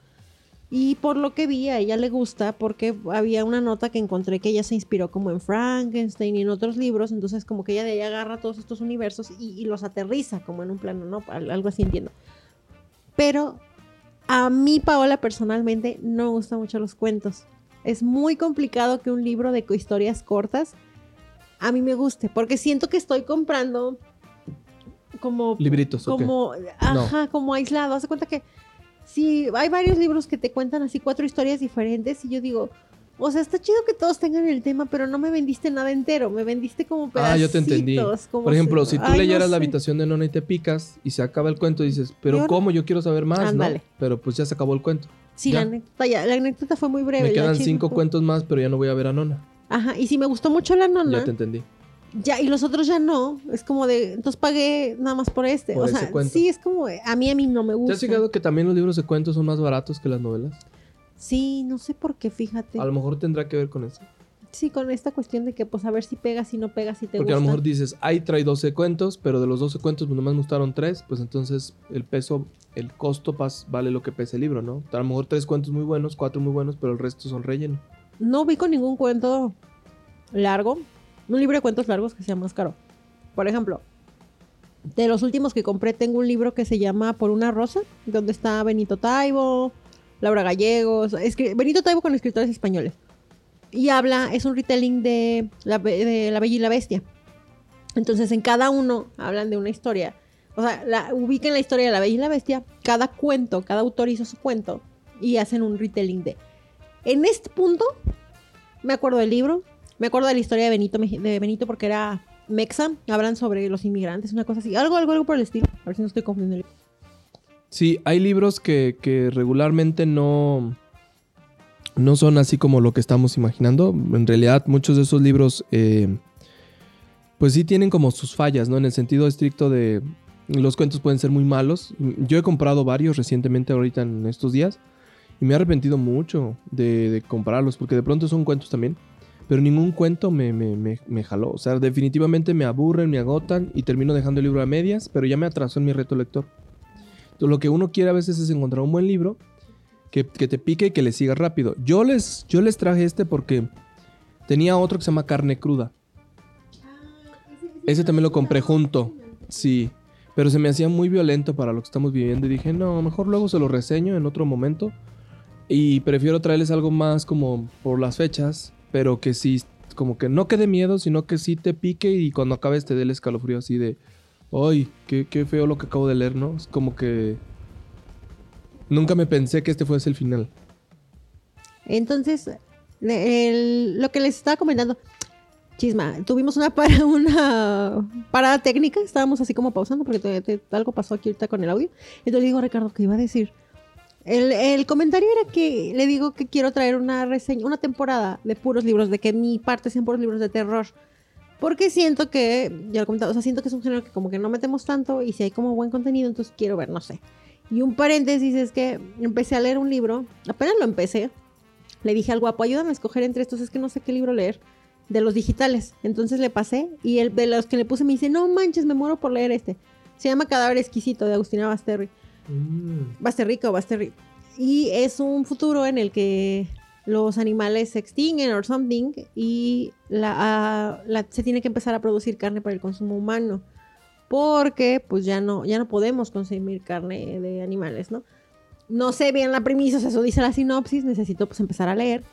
Y por lo que vi, a ella le gusta porque había una nota que encontré que ella se inspiró como en Frankenstein y en otros libros, entonces como que ella de ahí agarra todos estos universos y, y los aterriza como en un plano, ¿no? Al- Algo así entiendo. Pero a mí, Paola, personalmente no me gustan mucho los cuentos. Es muy complicado que un libro de historias cortas a mí me guste, porque siento que estoy comprando como Libritos, como, ajá, como aislado. Haz de cuenta que sí, hay varios libros que te cuentan así cuatro historias diferentes y yo digo, o sea, está chido que todos tengan el tema, pero no me vendiste nada entero, me vendiste como pedacitos. Ah, yo te entendí. Por ejemplo, se- si tú Ay, no leyeras la habitación de Nona y te picas y se acaba el cuento, dices, pero? ¿cómo? Yo quiero saber más, Ándale. ¿no? Pero pues ya se acabó el cuento. Sí, ya. la anécdota, ya- la anécdota fue muy breve. Me quedan cinco fue- cuentos más, pero ya no voy a ver a Nona. Ajá, y si me gustó mucho la nona, Ya te entendí. Ya, y los otros ya no, es como de, entonces pagué nada más por este. Por o sea, cuento. sí, es como, a mí a mí no me ¿Te gusta. has fijado que también los libros de cuentos son más baratos que las novelas? Sí, no sé por qué, fíjate. A lo mejor tendrá que ver con eso. Sí, con esta cuestión de que pues a ver si pegas, si no pegas, si te Porque a lo mejor dices, ahí trae 12 cuentos, pero de los 12 cuentos pues, nomás me gustaron 3, pues entonces el peso, el costo pas- vale lo que pesa el libro, ¿no? A lo mejor tres cuentos muy buenos, cuatro muy buenos, pero el resto son relleno. No ubico ningún cuento largo, un libro de cuentos largos que sea más caro. Por ejemplo, de los últimos que compré tengo un libro que se llama Por una rosa, donde está Benito Taibo, Laura Gallegos, Benito Taibo con escritores españoles. Y habla, es un retelling de la, Be- de la Bella y la Bestia. Entonces en cada uno hablan de una historia. O sea, la, ubiquen la historia de la Bella y la Bestia. Cada cuento, cada autor hizo su cuento y hacen un retelling de. En este punto, me acuerdo del libro, me acuerdo de la historia de Benito, de Benito porque era mexa, hablan sobre los inmigrantes, una cosa así, algo, algo, algo por el estilo. A ver si no estoy confundiendo. Sí, hay libros que, que regularmente no, no son así como lo que estamos imaginando. En realidad, muchos de esos libros, eh, pues sí tienen como sus fallas, ¿no? En el sentido estricto de los cuentos pueden ser muy malos. Yo he comprado varios recientemente ahorita en estos días y me he arrepentido mucho de comprarlos porque de pronto son cuentos también. Pero ningún cuento me, me, me, me jaló. O sea, definitivamente me aburren, me agotan y termino dejando el libro a medias, pero ya me atrasó en mi reto lector. Entonces, lo que uno quiere a veces es encontrar un buen libro que, que te pique y que le siga rápido. Yo les, yo les traje este porque tenía otro que se llama Carne Cruda. Ese también lo compré junto. Sí. Pero se me hacía muy violento para lo que estamos viviendo y dije, no, mejor luego se lo reseño en otro momento. Y prefiero traerles algo más como por las fechas, pero que sí como que no que de miedo, sino que sí te pique y cuando acabes te dé el escalofrío así de, ay, qué, qué feo lo que acabo de leer, ¿no? Es como que nunca me pensé que este fuese el final. Entonces, lo que les estaba comentando, chisma, tuvimos una, para, una parada técnica, estábamos así como pausando porque te- algo pasó aquí ahorita con el audio. Entonces le digo Ricardo que iba a decir. El, comentario era que le digo que quiero traer una reseña, una temporada de puros libros, de que mi parte sean puros libros de terror. Porque siento que, ya lo he comentado, o sea, siento que es un género que como que no metemos tanto y si hay como buen contenido, entonces quiero ver, no sé. Y un paréntesis es que empecé a leer un libro, apenas lo empecé, le dije al guapo, ayúdame a escoger entre estos, es que no sé qué libro leer, de los digitales. Entonces le pasé y el de los que le puse me dice, no manches, me muero por leer este. Se llama Cadáver Exquisito de Agustina Basterri. Basterrica o Basterri. Y es un futuro en el que los animales se extinguen o something y ah, se tiene que empezar a producir carne para el consumo humano. Porque pues ya no, ya no podemos consumir carne de animales, ¿no? No sé bien la premisa, o sea, eso dice la sinopsis, necesito pues empezar a leer.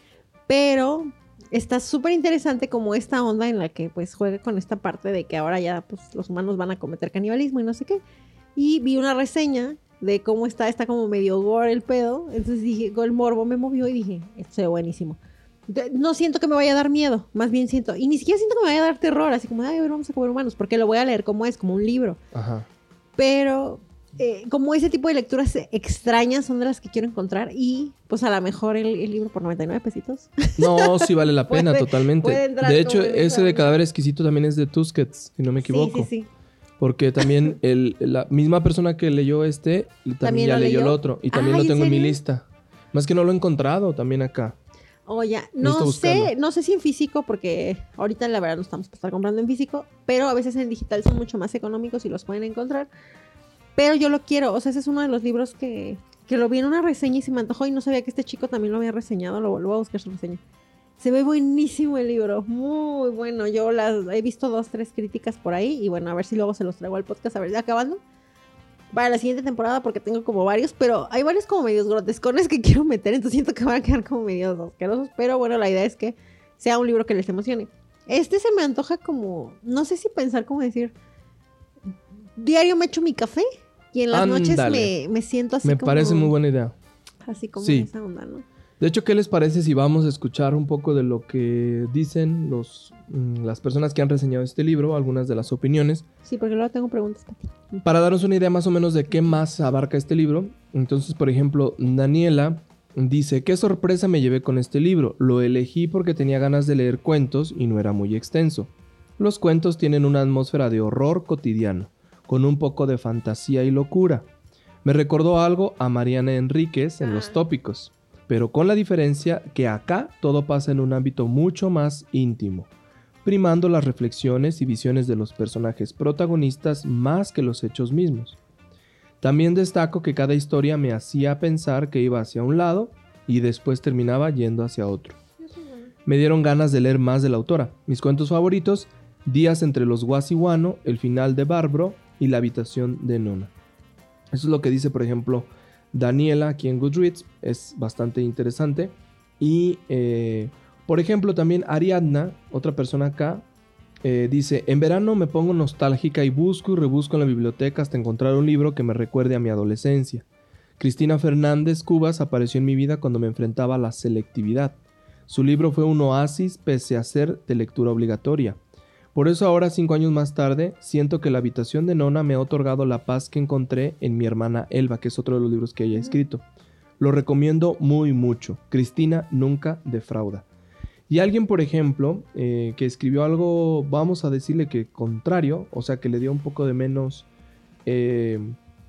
Pero está súper interesante como esta onda en la que pues juega con esta parte de que ahora ya pues los humanos van a cometer canibalismo y no sé qué. Y vi una reseña de cómo está, está como medio gore el pedo. Entonces dije, el morbo me movió y dije, esto ve buenísimo. No siento que me vaya a dar miedo, más bien siento, y ni siquiera siento que me vaya a dar terror, así como, ay, a ver, vamos a comer humanos, porque lo voy a leer como es, como un libro. Ajá. Pero eh, como ese tipo de lecturas extrañas son de las que quiero encontrar y pues a lo mejor el, el libro por 99 pesitos. No, sí vale la pena, Puede- totalmente. puede De hecho, ese de cadáver exquisito también es de Tusquets, si no me equivoco. Sí, sí, sí. Porque también el, la misma persona que leyó este, también, ¿También ya leyó el otro. Y también Ay, lo ¿en tengo en mi lista. Más que no lo he encontrado también acá. Oye, no sé, no sé si en físico, porque ahorita la verdad no estamos para estar comprando en físico, pero a veces en digital son mucho más económicos y los pueden encontrar. Pero yo lo quiero, o sea, ese es uno de los libros que, que lo vi en una reseña y se me antojó y no sabía que este chico también lo había reseñado, lo, voy a buscar su reseña. Se ve buenísimo el libro, muy bueno. Yo las he visto dos, tres críticas por ahí y bueno, a ver si luego se los traigo al podcast, a ver, ya acabando. Para la siguiente temporada, porque tengo como varios, pero hay varios como medios grotescones que quiero meter, entonces siento que van a quedar como medios asquerosos. Pero bueno, la idea es que sea un libro que les emocione. Este se me antoja como, no sé si pensar como decir, diario me echo mi café y en las noches me, me siento así me como... parece muy buena idea. Así como Sí. esa onda, ¿no? De hecho, ¿qué les parece si vamos a escuchar un poco de lo que dicen los, mm, las personas que han reseñado este libro, algunas de las opiniones, Sí, porque luego tengo preguntas para ti. para darnos una idea más o menos de qué más abarca este libro? Entonces, por ejemplo, Daniela dice, qué sorpresa me llevé con este libro. Lo elegí porque tenía ganas de leer cuentos y no era muy extenso. Los cuentos tienen una atmósfera de horror cotidiano, con un poco de fantasía y locura. Me recordó algo a Mariana Enríquez en los Ah. tópicos, pero con la diferencia que acá todo pasa en un ámbito mucho más íntimo, primando las reflexiones y visiones de los personajes protagonistas más que los hechos mismos. También destaco que cada historia me hacía pensar que iba hacia un lado y después terminaba yendo hacia otro. Me dieron ganas de leer más de la autora. Mis cuentos favoritos, Días entre los Guasiguano, El final de Bárbaro y La habitación de Nona. Eso es lo que dice, por ejemplo, Daniela aquí en Goodreads. Es bastante interesante. Y, eh, por ejemplo, también Ariadna, otra persona acá, eh, dice, en verano me pongo nostálgica y busco y rebusco en la biblioteca hasta encontrar un libro que me recuerde a mi adolescencia. Cristina Fernández Cubas apareció en mi vida cuando me enfrentaba a la selectividad. Su libro fue un oasis pese a ser de lectura obligatoria. Por eso ahora, cinco años más tarde, siento que la habitación de Nona me ha otorgado la paz que encontré en mi hermana Elba, que es otro de los libros que ella ha escrito. Lo recomiendo muy mucho. Cristina nunca defrauda. Y alguien, por ejemplo, eh, que escribió algo, vamos a decirle que contrario, o sea, que le dio un poco de menos eh,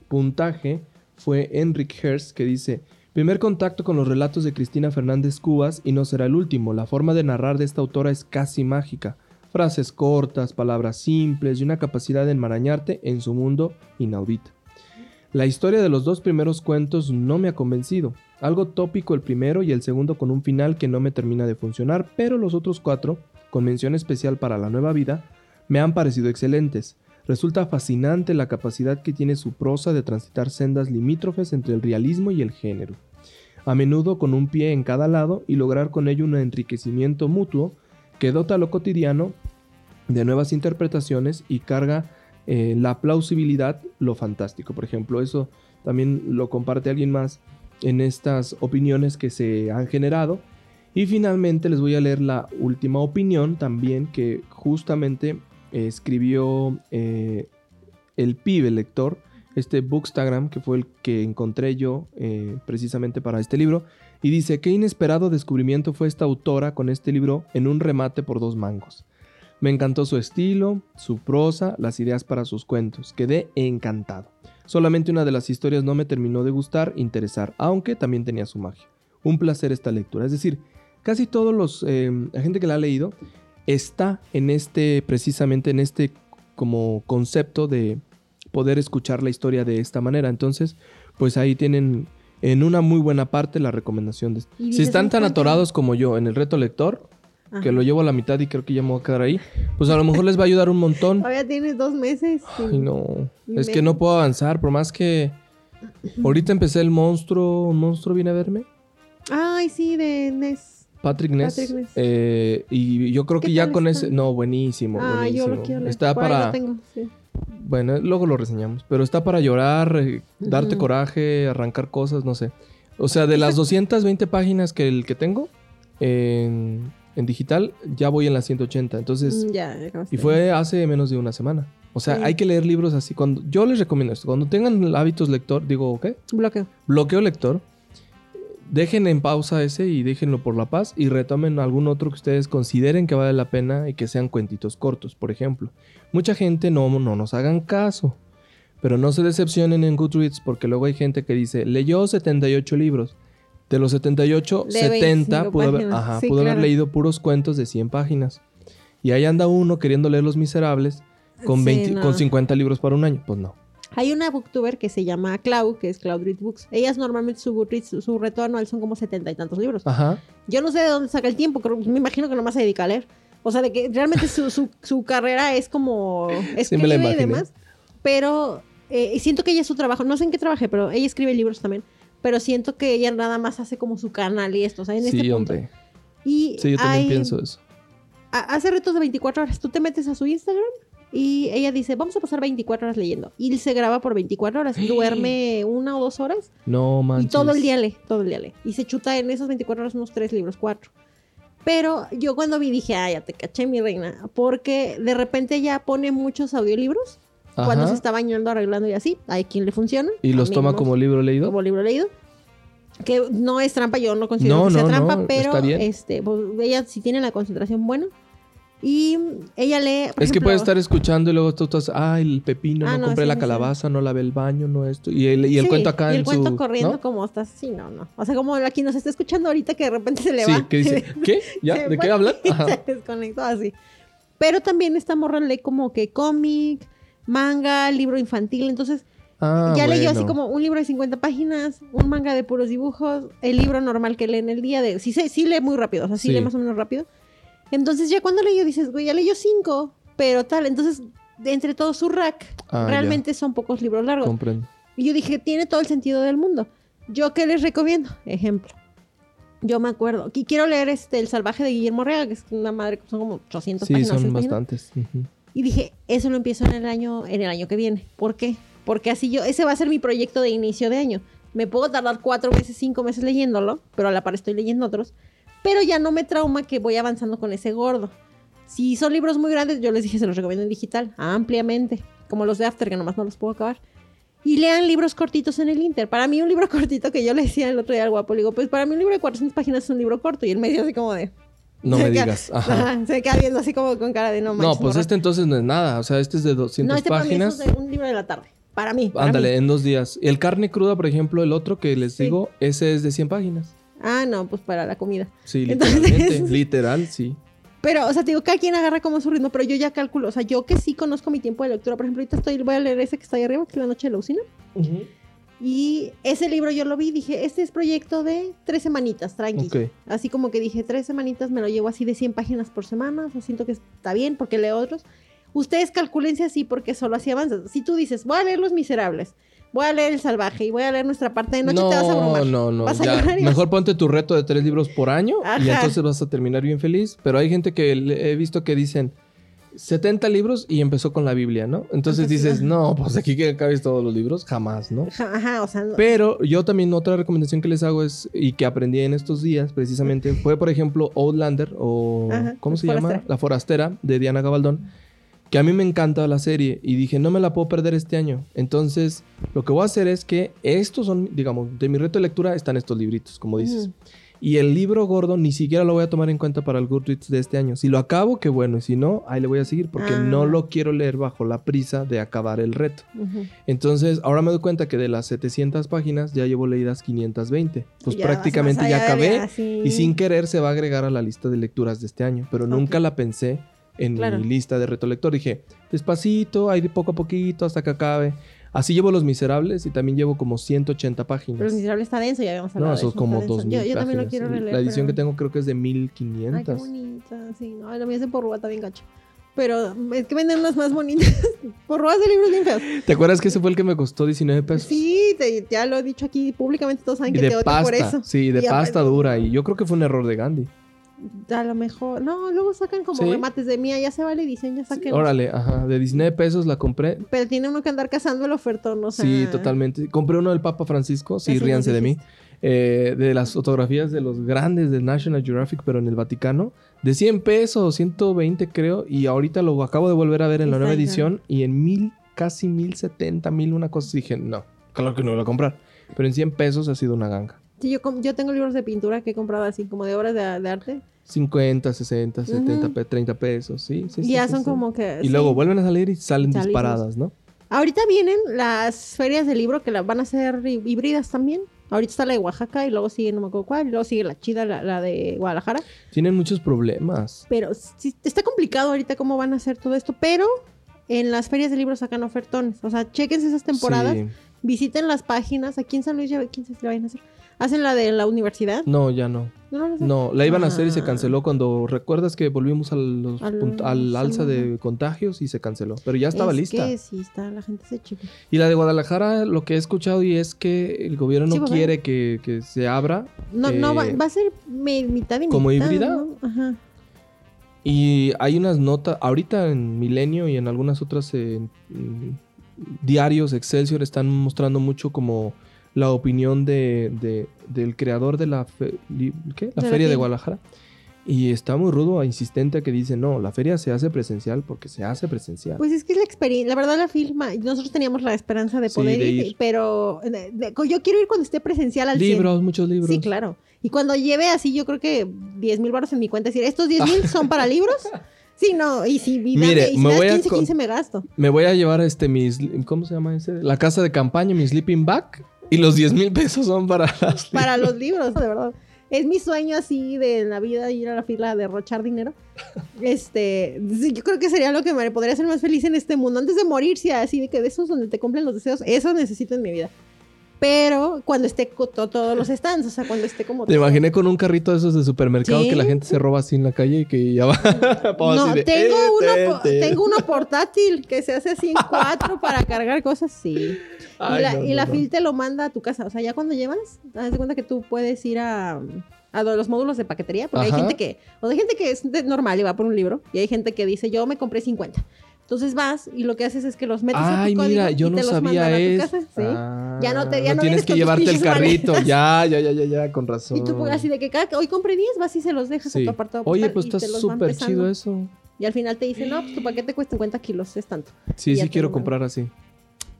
puntaje, fue Enric Herz, que dice, primer contacto con los relatos de Cristina Fernández Cubas y no será el último. La forma de narrar de esta autora es casi mágica. Frases cortas, palabras simples y una capacidad de enmarañarte en su mundo inaudita. La historia de los dos primeros cuentos no me ha convencido. Algo tópico el primero y el segundo con un final que no me termina de funcionar, pero los otros cuatro, con mención especial para la nueva vida, me han parecido excelentes. Resulta fascinante la capacidad que tiene su prosa de transitar sendas limítrofes entre el realismo y el género, a menudo con un pie en cada lado y lograr con ello un enriquecimiento mutuo que dota lo cotidiano de nuevas interpretaciones y carga eh, la plausibilidad, lo fantástico. Por ejemplo, eso también lo comparte alguien más en estas opiniones que se han generado. Y finalmente les voy a leer la última opinión también que justamente escribió eh, el pibe lector, este Bookstagram, que fue el que encontré yo eh, precisamente para este libro. Y dice, qué inesperado descubrimiento fue esta autora con este libro en un remate por dos mangos. Me encantó su estilo, su prosa, las ideas para sus cuentos. Quedé encantado. Solamente una de las historias no me terminó de gustar, interesar, aunque también tenía su magia. Un placer esta lectura. Es decir, casi todos los eh, la gente que la ha leído está en este precisamente en este como concepto de poder escuchar la historia de esta manera. Entonces, pues ahí tienen en una muy buena parte la recomendación de Si están tan atorados como yo en el reto lector, que lo llevo a la mitad y creo que ya me voy a quedar ahí, pues a lo mejor les va a ayudar un montón. Todavía tienes dos meses. Ay, no. Es que no puedo avanzar, por más que ahorita empecé el monstruo, ¿un monstruo viene a verme? Ay, sí, de Ness. Patrick Ness. Eh, y yo creo que ya con ese... No, buenísimo, ah, buenísimo. Yo lo quiero Está para... Bueno, luego lo reseñamos. Pero está para llorar, eh, darte coraje, arrancar cosas, no sé. O sea, de las 220 páginas que el que tengo en en digital, ya voy en la 180. Entonces, mm, y fue hace menos de una semana. O sea, hay que leer libros así. Cuando yo les recomiendo esto, cuando tengan hábitos lector, digo, ¿qué? Bloqueo. Bloqueo lector. Dejen en pausa ese y déjenlo por la paz y retomen algún otro que ustedes consideren que vale la pena y que sean cuentitos cortos, por ejemplo. Mucha gente no, no nos hagan caso, pero no se decepcionen en Goodreads porque luego hay gente que dice, leyó 78 libros de los 78, 70 pudo, haber, pudo haber, leído puros cuentos de 100 páginas. Y ahí anda uno queriendo leer Los Miserables con, con 50 libros para un año. Pues no. Hay una booktuber que se llama Clau, que es Cloud Read Books. Ellas normalmente su, su reto anual son como setenta y tantos libros. Ajá. Yo no sé de dónde saca el tiempo, me imagino que nomás se dedica a leer. O sea, de que realmente su, su, su carrera es como escribe y demás. Pero eh, siento que ella es su trabajo, no sé en qué trabaje, pero ella escribe libros también pero siento que ella nada más hace como su canal y esto, o sea, en sí, este punto. Hombre. Y sí, yo también pienso eso. Hace retos de 24 horas. Tú te metes a su Instagram y ella dice, vamos a pasar 24 horas leyendo. Y se graba por 24 horas. Duerme una o dos horas. No manches. Y todo el día lee, todo el día lee. Y se chuta en esas 24 horas unos tres libros, cuatro. Pero yo cuando vi dije, ah, ya te caché, mi reina. Porque de repente ella pone muchos audiolibros cuando se está bañando, arreglando y así. Hay quien le funciona. ¿Y los toma como libro leído? Como libro leído. Que no es trampa, yo no considero que sea trampa, pero este, pues, ella si tiene la concentración buena. Y ella lee. es que puede estar escuchando y luego tú estás, ah, el pepino, ah, no, compré la calabaza, no lavé el baño, no esto. Y el, y el cuento acá y el cuento corriendo como estás, sí, no, no. O sea, como aquí nos está escuchando ahorita que de repente se le va. Sí, que dice, ¿qué? ¿Ya? ¿De qué hablan? se desconectó así. Pero también esta morra lee como que cómic, manga, libro infantil, entonces ah, ya leyó así como un libro de 50 páginas, un manga de puros dibujos, el libro normal que lee en el día de... Sí, sí lee muy rápido, o sea, sí, lee más o menos rápido. Entonces ya cuando leyó dices, güey, ya leyó cinco, pero tal, entonces entre todo su rack, ah, realmente son pocos libros largos. Comprendo. Y yo dije, tiene todo el sentido del mundo. ¿Yo qué les recomiendo? Ejemplo. Yo me acuerdo. Y quiero leer este El salvaje de Guillermo Reaga, que es una madre, son como 800 páginas. Sí, son bastantes. Y dije, eso lo empiezo en el año, en el año que viene. ¿Por qué? Porque así yo, ese va a ser mi proyecto de inicio de año. Me puedo tardar cuatro meses, cinco meses leyéndolo, pero a la par estoy leyendo otros. Pero ya no me trauma que voy avanzando con ese gordo. Si son libros muy grandes, yo les dije, se los recomiendo en digital, ampliamente. Como los de After, que nomás no los puedo acabar. Y lean libros cortitos en el Inter. Para mí, un libro cortito que yo le decía el otro día al guapo, le digo, pues para mí un libro de 400 páginas es un libro corto. Y él me dice así como de, no me digas. Ajá. Se queda viendo así como con cara de no manches, No, pues este entonces no es nada. O sea, este es de 200 no, este páginas. Para mí es un libro de la tarde. Para mí. Ándale, en dos días. El carne cruda, por ejemplo, el otro que les digo, ese es de 100 páginas. Ah, no, pues para la comida. Sí, literalmente. literal, sí. Pero, o sea, te digo, cada quien agarra como su ritmo, pero yo ya calculo. O sea, yo que sí conozco mi tiempo de lectura. Por ejemplo, ahorita estoy, voy a leer ese que está ahí arriba, que es La Noche de la Usina. Y ese libro yo lo vi, dije, este es proyecto de tres semanitas, tranqui. Así como que dije, tres semanitas me lo llevo así de 100 páginas por semana, o siento que está bien porque leo otros. Ustedes calculense así porque solo así avanzas. Si tú dices, voy a leer Los Miserables, voy a leer El Salvaje y voy a leer nuestra parte de noche, te vas a abrumar. No, no, Vas a ya. y Mejor ponte tu reto de tres libros por año y Ajá. entonces vas a terminar bien feliz. Pero hay gente que he visto que dicen 70 libros y empezó con la Biblia, ¿no? Entonces dices, no, pues aquí que acabes todos los libros, jamás, ¿no? Ajá, o sea, no- Pero yo también otra recomendación que les hago es, y que aprendí en estos días precisamente, fue por ejemplo Outlander o, Ajá, ¿cómo se llama? La Forastera de Diana Gabaldón, que a mí me encanta la serie y dije, no me la puedo perder este año. Entonces, lo que voy a hacer es que estos son, digamos, de mi reto de lectura están estos libritos, como dices. Y el libro gordo ni siquiera lo voy a tomar en cuenta para el Goodreads de este año. Si lo acabo, qué bueno. Y si no, ahí le voy a seguir porque Ah. no lo quiero leer bajo la prisa de acabar el reto. Entonces, ahora me doy cuenta que de las 700 páginas ya llevo leídas 520. Pues Ya prácticamente ya acabé y sin querer se va a agregar a la lista de lecturas de este año, pero nunca la pensé en Claro. mi lista de reto lector. Dije, despacito, ahí de poco a poquito hasta que acabe. Así llevo Los Miserables y también llevo como 180 Pero páginas. el miserable está denso, ya habíamos hablado No, eso es como está denso. 2000 Yo, yo también lo quiero releer. La edición pero- que tengo creo que es de Ay, qué 1500. bonita, sí. No, la mía es de Porrúa, está bien gacho. Pero es que venden unas más bonitas. Porrúa de libros bien feos. ¿Te acuerdas que ese fue el que me costó 19 pesos? Sí, te- ya lo he dicho aquí públicamente, todos saben Y que te de odio pasta, por eso. sí, de Y pasta aparte- dura. Y yo creo que fue un error de Gandhi. A lo mejor. No, luego sacan como ¿Sí? remates de mía, ya se vale edición, ya saquen. Órale, ajá, de 19 pesos la compré. Pero tiene uno que andar cazando el ofertón, o sea. Sí, totalmente. Compré uno del Papa Francisco, sí, ríanse de mí. eh, de las fotografías de los grandes del National Geographic, pero en el Vaticano, de 100 pesos, 120 creo, y ahorita lo acabo de volver a ver en la nueva edición y en mil, casi mil setenta, mil una cosa, dije, no, claro que no lo voy a comprar, pero en 100 pesos ha sido una ganga. Sí, yo, yo tengo libros de pintura que he comprado así, como de obras de, de arte. 50, 60, 70, Ujú. pe- 30 pesos, sí, sí, y sí, ya sí, son sí. como que. Y luego vuelven a salir y salen Salimos. disparadas, ¿no? Ahorita vienen las ferias de libro que las van a hí- híbridas también. Ahorita está la de Oaxaca y luego sigue, no me acuerdo cuál, y luego sigue la chida, la, la de Guadalajara. Tienen muchos problemas. Pero sí, está complicado ahorita cómo van a hacer todo esto, pero en las ferias de libros sacan ofertones. O sea, chequense esas temporadas, visiten las páginas. Aquí en San Luis ya ve quién se la vayan a hacer. Hacen la de la universidad. No, ya no. No, no, la iban a hacer y se Ah. canceló cuando recuerdas que volvimos a los Al- al alza de contagios y se canceló, pero ya estaba es lista. Que sí, está, la gente se chica. Y la de Guadalajara, lo que he escuchado y es que el gobierno Sí, no quiere que, que se abra No, no, va, Eh, va a ser mitad y ¿como mitad. híbrida? ¿no? Ajá. y hay unas notas, ahorita en Milenio y en algunas otras eh, diarios, Excelsior, están mostrando mucho como la opinión de, de- del creador de la, fe- ¿qué? la De la feria de. Guadalajara. Y está muy rudo e insistente que dice, no, la feria se hace presencial porque se hace presencial. Pues es que es la experiencia, la verdad la filma, nosotros teníamos la esperanza de Sí, poder de ir, ir. pero de- yo quiero ir cuando esté presencial al 100. libros, muchos libros. Sí, claro. Y cuando lleve así, yo creo que 10 mil baros en mi cuenta, decir, ¿estos 10 mil son para libros? Sí, no, y si, y Mire, y si me das voy a 15, con- 15 me gasto. Me voy a llevar este mis, ¿cómo se llama ese? La casa de campaña, mi sleeping bag. Y los 10 mil pesos son para las Para los libros, de verdad. Es mi sueño así de la vida ir a la fila a derrochar dinero. Este, yo creo que sería lo que me podría hacer más feliz en este mundo. Antes de morir, sí, así de que de esos donde te cumplen los deseos, eso necesito en mi vida. Pero cuando esté todos los stands, o sea, cuando esté como... Te imaginé con un carrito de esos de supermercado Sí. que la gente se roba así en la calle y que ya va. No, de, tengo, "Eh, uno, ten, po- ten". tengo uno portátil que se hace así en cuatro para cargar cosas, sí. Ay, y la, no, y no, la no. FIL te lo manda a tu casa. O sea, ya cuando llevas, haz de cuenta que tú puedes ir a, a los módulos de paquetería. Porque Ajá. hay gente que, o hay gente que es normal y va por un libro. Y hay gente que dice, yo me compré 50. Entonces vas y lo que haces es que los metes a Ay, tu código mira, yo y no te los sabía a tu eso. casa. ¿sí? Ah, Ya no te- ya no tienes vienes que con tus llevarte el carrito. maletas. Ya, ya, ya, ya, ya, con razón. Y tú pues, así de que cada, hoy compré 10, vas y se los dejas a Sí. tu apartado Oye, pues está súper chido eso. Y al final te dicen, no, pues tu paquete cuesta 50 kilos, es tanto. Sí, Y sí quiero comprar así.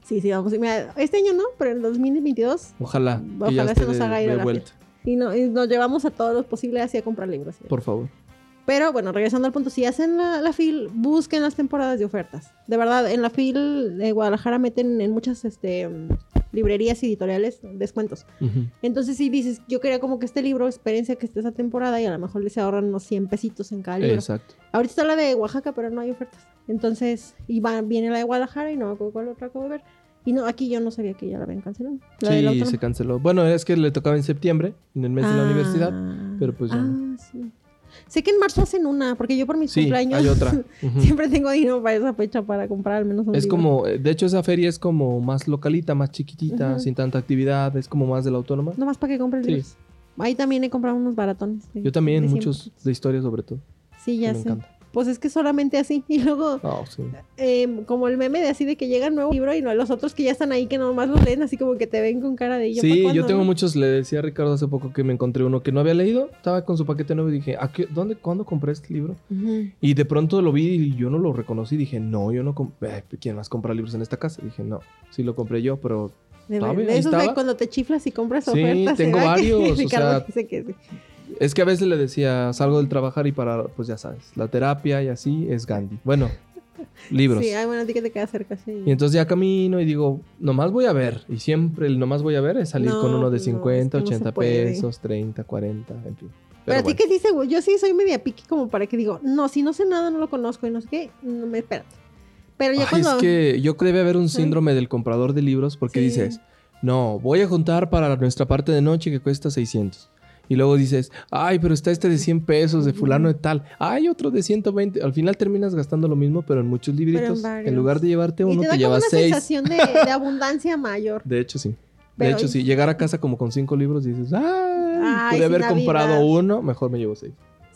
Sí, sí, vamos. mira, este año no, pero en 2022 Ojalá. que Ojalá se nos haga ir a la vuelta. y, no, y nos llevamos a todos los posibles así a comprar libros. ¿sí? Por favor. Pero bueno, regresando al punto, si hacen la, la FIL, busquen las temporadas de ofertas. De verdad, en la FIL de Guadalajara meten en muchas este, librerías y editoriales descuentos. Entonces, si dices, yo quería como que este libro, experiencia que esté esa temporada y a lo mejor les ahorran unos 100 pesitos en cada libro. Exacto. Ahorita está la de Oaxaca, pero no hay ofertas. Entonces, y va, viene la de Guadalajara y no me acuerdo cuál otra acabo de ver. Y no, aquí yo no sabía que ya la habían cancelado. La Sí, se canceló. Bueno, es que le tocaba en septiembre, en el mes de la Ah, universidad. pero pues ya Ah, sí. Sé que en marzo hacen una, porque yo por mis Sí, cumpleaños hay otra. Siempre tengo dinero para esa fecha para comprar al menos un Es libro. como, de hecho esa feria es como más localita, más chiquitita, sin tanta actividad, es como más de la autónoma. Nomás para que compres Sí. libros. Ahí también he comprado unos baratones. de- Yo también, de muchos de historia sobre todo. Sí, ya me sé. encanta. Pues es que solamente así. Y luego, No, sí. eh, como el meme de así de que llega un nuevo libro y no, los otros que ya están ahí que nomás los leen así como que te ven con cara de "¿Y yo Sí, yo tengo no?". muchos, le decía a Ricardo hace poco que me encontré uno que no había leído, estaba con su paquete nuevo y dije, ¿a qué, ¿dónde, cuándo compré este libro? Y de pronto lo vi y yo no lo reconocí, dije, no, yo no compré, ¿quién más compra libros en esta casa? Dije, no, sí lo compré yo, pero De, de esos de cuando te chiflas y compras Sí, ofertas. tengo ¿verdad? Que varios, o sea, dice que sí. Es que a veces le decía, salgo del trabajar y para, pues ya sabes, la terapia y así es Gandhi. Bueno, libros. Sí, ay, bueno, a ti que te queda cerca, sí. Y entonces ya camino y digo, nomás voy a ver. Y siempre el nomás voy a ver es salir No, con uno de pues no, 50, es que no se 80 puede. pesos, 30, 40, en fin. Pero, Pero a ti bueno. que sí, seguro, yo sí soy media piqui como para que digo, no, si no sé nada, no lo conozco y no sé qué, no me espérate. Pero ya Ay, cuando... Es que yo creo que debe haber un síndrome del comprador de libros porque Sí. dices, no, voy a juntar para nuestra parte de noche que cuesta 600. Y luego dices, ay, pero está este de 100 pesos, de fulano de tal. Hay otro de 120. Al final terminas gastando lo mismo, pero en muchos libritos. varios. En lugar de llevarte y uno, te llevas una 6. sensación de, de abundancia mayor. De hecho, sí. De Pero- hecho, sí. Llegar a casa como con cinco libros y dices, ay, Ay, pude haber Navidad. comprado uno, mejor me llevo seis.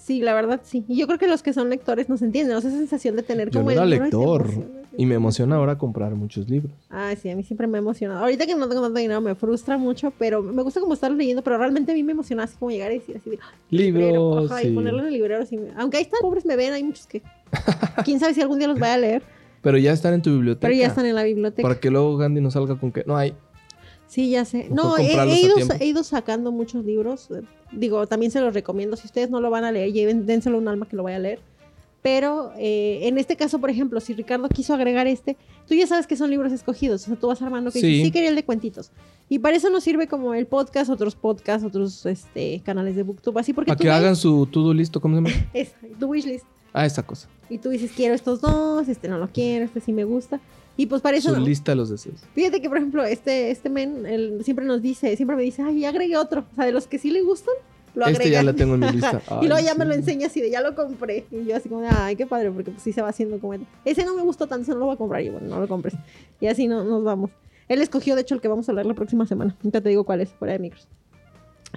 Sí, la verdad sí. Y yo creo que los que son lectores nos entienden, ¿no? esa sensación de tener Yo como no era el lector. Y me emociona ahora comprar muchos libros. Ay, sí, a mí siempre me ha emocionado. Ahorita que no tengo tanto dinero me frustra mucho, pero me gusta como estar leyendo, pero realmente a mí me emociona así como llegar y decir así de Libros, ajá, sí. y ponerlo en el librero así. Aunque ahí están, pobres me ven, hay muchos que quién sabe si algún día los vaya a leer, Pero ya están en tu biblioteca. pero ya están en la biblioteca. Para que luego Gandhi no salga con que no hay. Sí, ya sé. No, he, ido, tiempo. he ido sacando muchos libros. eh, Digo, también se los recomiendo. Si ustedes no lo van a leer, lleven, dénselo a un alma que lo vaya a leer. Pero eh, en este caso, por ejemplo, si Ricardo quiso agregar este, tú ya sabes que son libros escogidos. O sea, tú vas armando que Sí. quería el de cuentitos. Y para eso nos sirve como el podcast, otros podcasts, otros este, canales de Booktube. Así porque Para que ves hagan su to-do listo, ¿cómo se llama? esa, tu wishlist. Ah, esa cosa. Y tú dices, quiero estos dos, este no lo quiero, este sí me gusta. Y pues para eso... Su lista de los deseos. Fíjate que, por ejemplo, este, este men él siempre nos dice, siempre me dice, ay, agregué otro. O sea, de los que sí le gustan, lo agrega. Este ya tengo en mi lista. y luego ya me lo enseña así de, ya lo compré. Y yo así como, ay, qué padre, porque pues sí se va haciendo como... Ese no me gustó tanto, ese no lo voy a comprar. Y bueno, no lo compres. Y así no, nos vamos. Él escogió, de hecho, el que vamos a hablar la próxima semana. Nunca te digo cuál es, fuera de micros.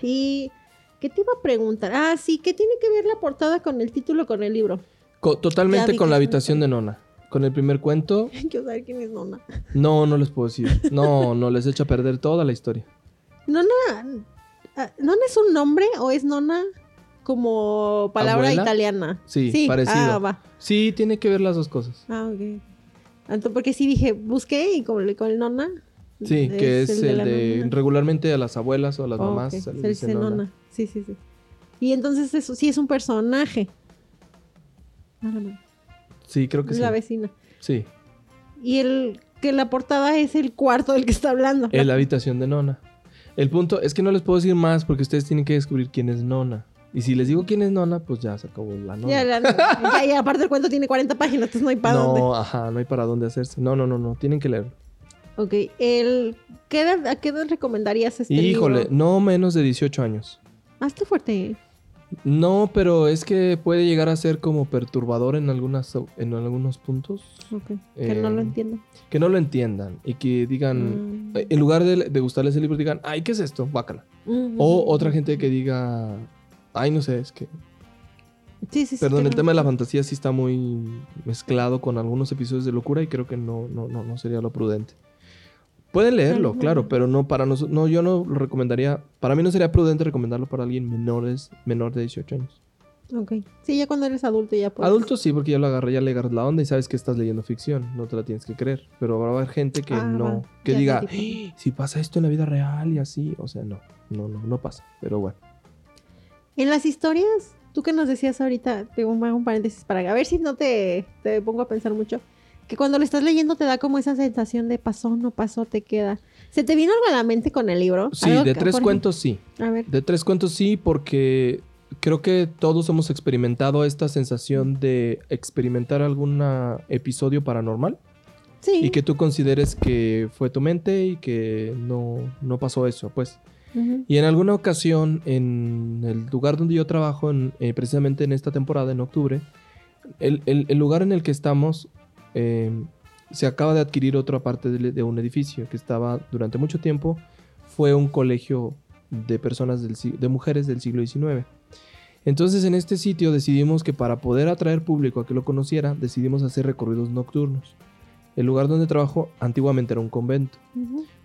Y... ¿Qué te iba a preguntar? Ah, sí, ¿qué tiene que ver la portada con el título, con el libro? Co- totalmente con la habitación de Nona. Con el primer cuento, Quiero saber quién es Nona. no, no les puedo decir. No, no les echa a perder toda la historia. Nona, ah, ¿Nona es un nombre o es Nona como palabra ¿Abuela? italiana? Sí, parecido. Ah, va. Sí, tiene que ver las dos cosas. Ah, ok. Entonces, porque sí dije, busqué y con, con el Nona. Sí, que es, el de, nona. regularmente a las abuelas o a las Oh, mamás ok, se se dice dice nona. Nona. Sí, sí, sí. Y entonces eso sí es un personaje. Ah, madre. Sí, creo que Es sí. la vecina. Sí, Y el que la portada es el cuarto del que está hablando. es la habitación de Nona. El punto es que no les puedo decir más porque ustedes tienen que descubrir quién es Nona. Y si les digo quién es Nona, pues ya se acabó la Nona. Ya, la- ya, ya, aparte el cuento tiene 40 páginas, entonces no hay para dónde. no, ajá, no hay para dónde hacerse. No, no, no, no, tienen que leerlo. Ok, el, ¿qué edad- ¿a qué edad recomendarías este Híjole, libro? no menos de 18 años. Está fuerte. No, pero es que puede llegar a ser como perturbador en, algunas, en algunos puntos. Ok, que no Eh, lo entiendo. Que no lo entiendan y que digan, Mm. eh, en lugar de, de gustarles el libro, digan, ay, ¿qué es esto? Bácala. Mm, O mm, otra gente que diga, ay, no sé, es que... Sí, sí, sí. Perdón, el no- tema de la fantasía sí está muy mezclado con algunos episodios de locura y creo que no, no, no, no sería lo prudente. Pueden leerlo, claro, pero no para nosotros. No, yo no lo recomendaría. Para mí no sería prudente recomendarlo para alguien menores, menor de 18 años. Ok. Sí, ya cuando eres adulto ya puedes. Adultos sí, porque ya lo agarré, ya le agarras la onda y sabes que estás leyendo ficción. No te la tienes que creer. Pero va a haber gente que Ah, no. va. Que Ya diga. "¡Ah! si pasa esto en la vida real y así. O sea, no. No, no, no pasa. Pero bueno. En las historias, tú que nos decías ahorita, te hago un paréntesis para a ver si no te, te pongo a pensar mucho. Que cuando lo estás leyendo te da como esa sensación de pasó, no pasó, te queda. ¿Se te vino algo a la mente con el libro? Sí, de tres cuentos sí. A ver. De tres cuentos sí, porque creo que todos hemos experimentado esta sensación de experimentar algún episodio paranormal Sí. y que tú consideres que fue tu mente y que no, no pasó eso, pues. Y en alguna ocasión, en el lugar donde yo trabajo, en- eh, precisamente en esta temporada, en octubre, el, el- el lugar en el que estamos eh, se acaba de adquirir otra parte de, de un edificio que estaba durante mucho tiempo, fue un colegio de personas, del, de mujeres del siglo XIX. Entonces en este sitio decidimos que para poder atraer público a que lo conociera, decidimos hacer recorridos nocturnos. El lugar donde trabajo antiguamente era un convento.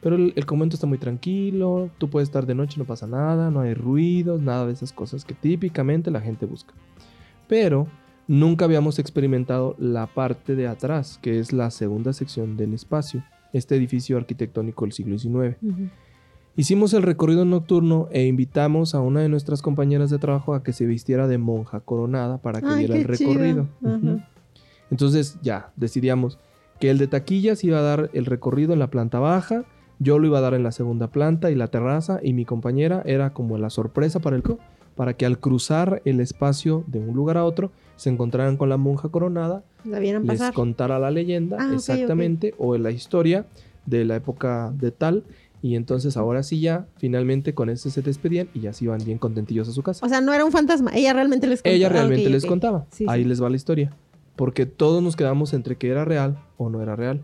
Pero el, el convento está muy tranquilo, tú puedes estar de noche, no pasa nada, no hay ruidos, nada de esas cosas que típicamente la gente busca. Pero nunca habíamos experimentado la parte de atrás, que es la segunda sección del espacio, este edificio arquitectónico del siglo XIX. Hicimos el recorrido nocturno e invitamos a una de nuestras compañeras de trabajo a que se vistiera de monja coronada para que Ay, viera el recorrido. Entonces ya, decidíamos que el de taquillas iba a dar el recorrido en la planta baja, yo lo iba a dar en la segunda planta y la terraza y mi compañera era como la sorpresa para el co, para que al cruzar el espacio de un lugar a otro se encontraran con la monja coronada, La les pasar. contara la leyenda Ah, exactamente o la historia de la época de tal y entonces ahora sí ya finalmente con ese se despedían y ya se iban bien contentillos a su casa. O sea, no era un fantasma. Ella realmente les contaba. Ella Ah, realmente ok, les ok. contaba. Sí, Ahí sí. les va la historia. Porque todos nos quedamos entre que era real o no era real.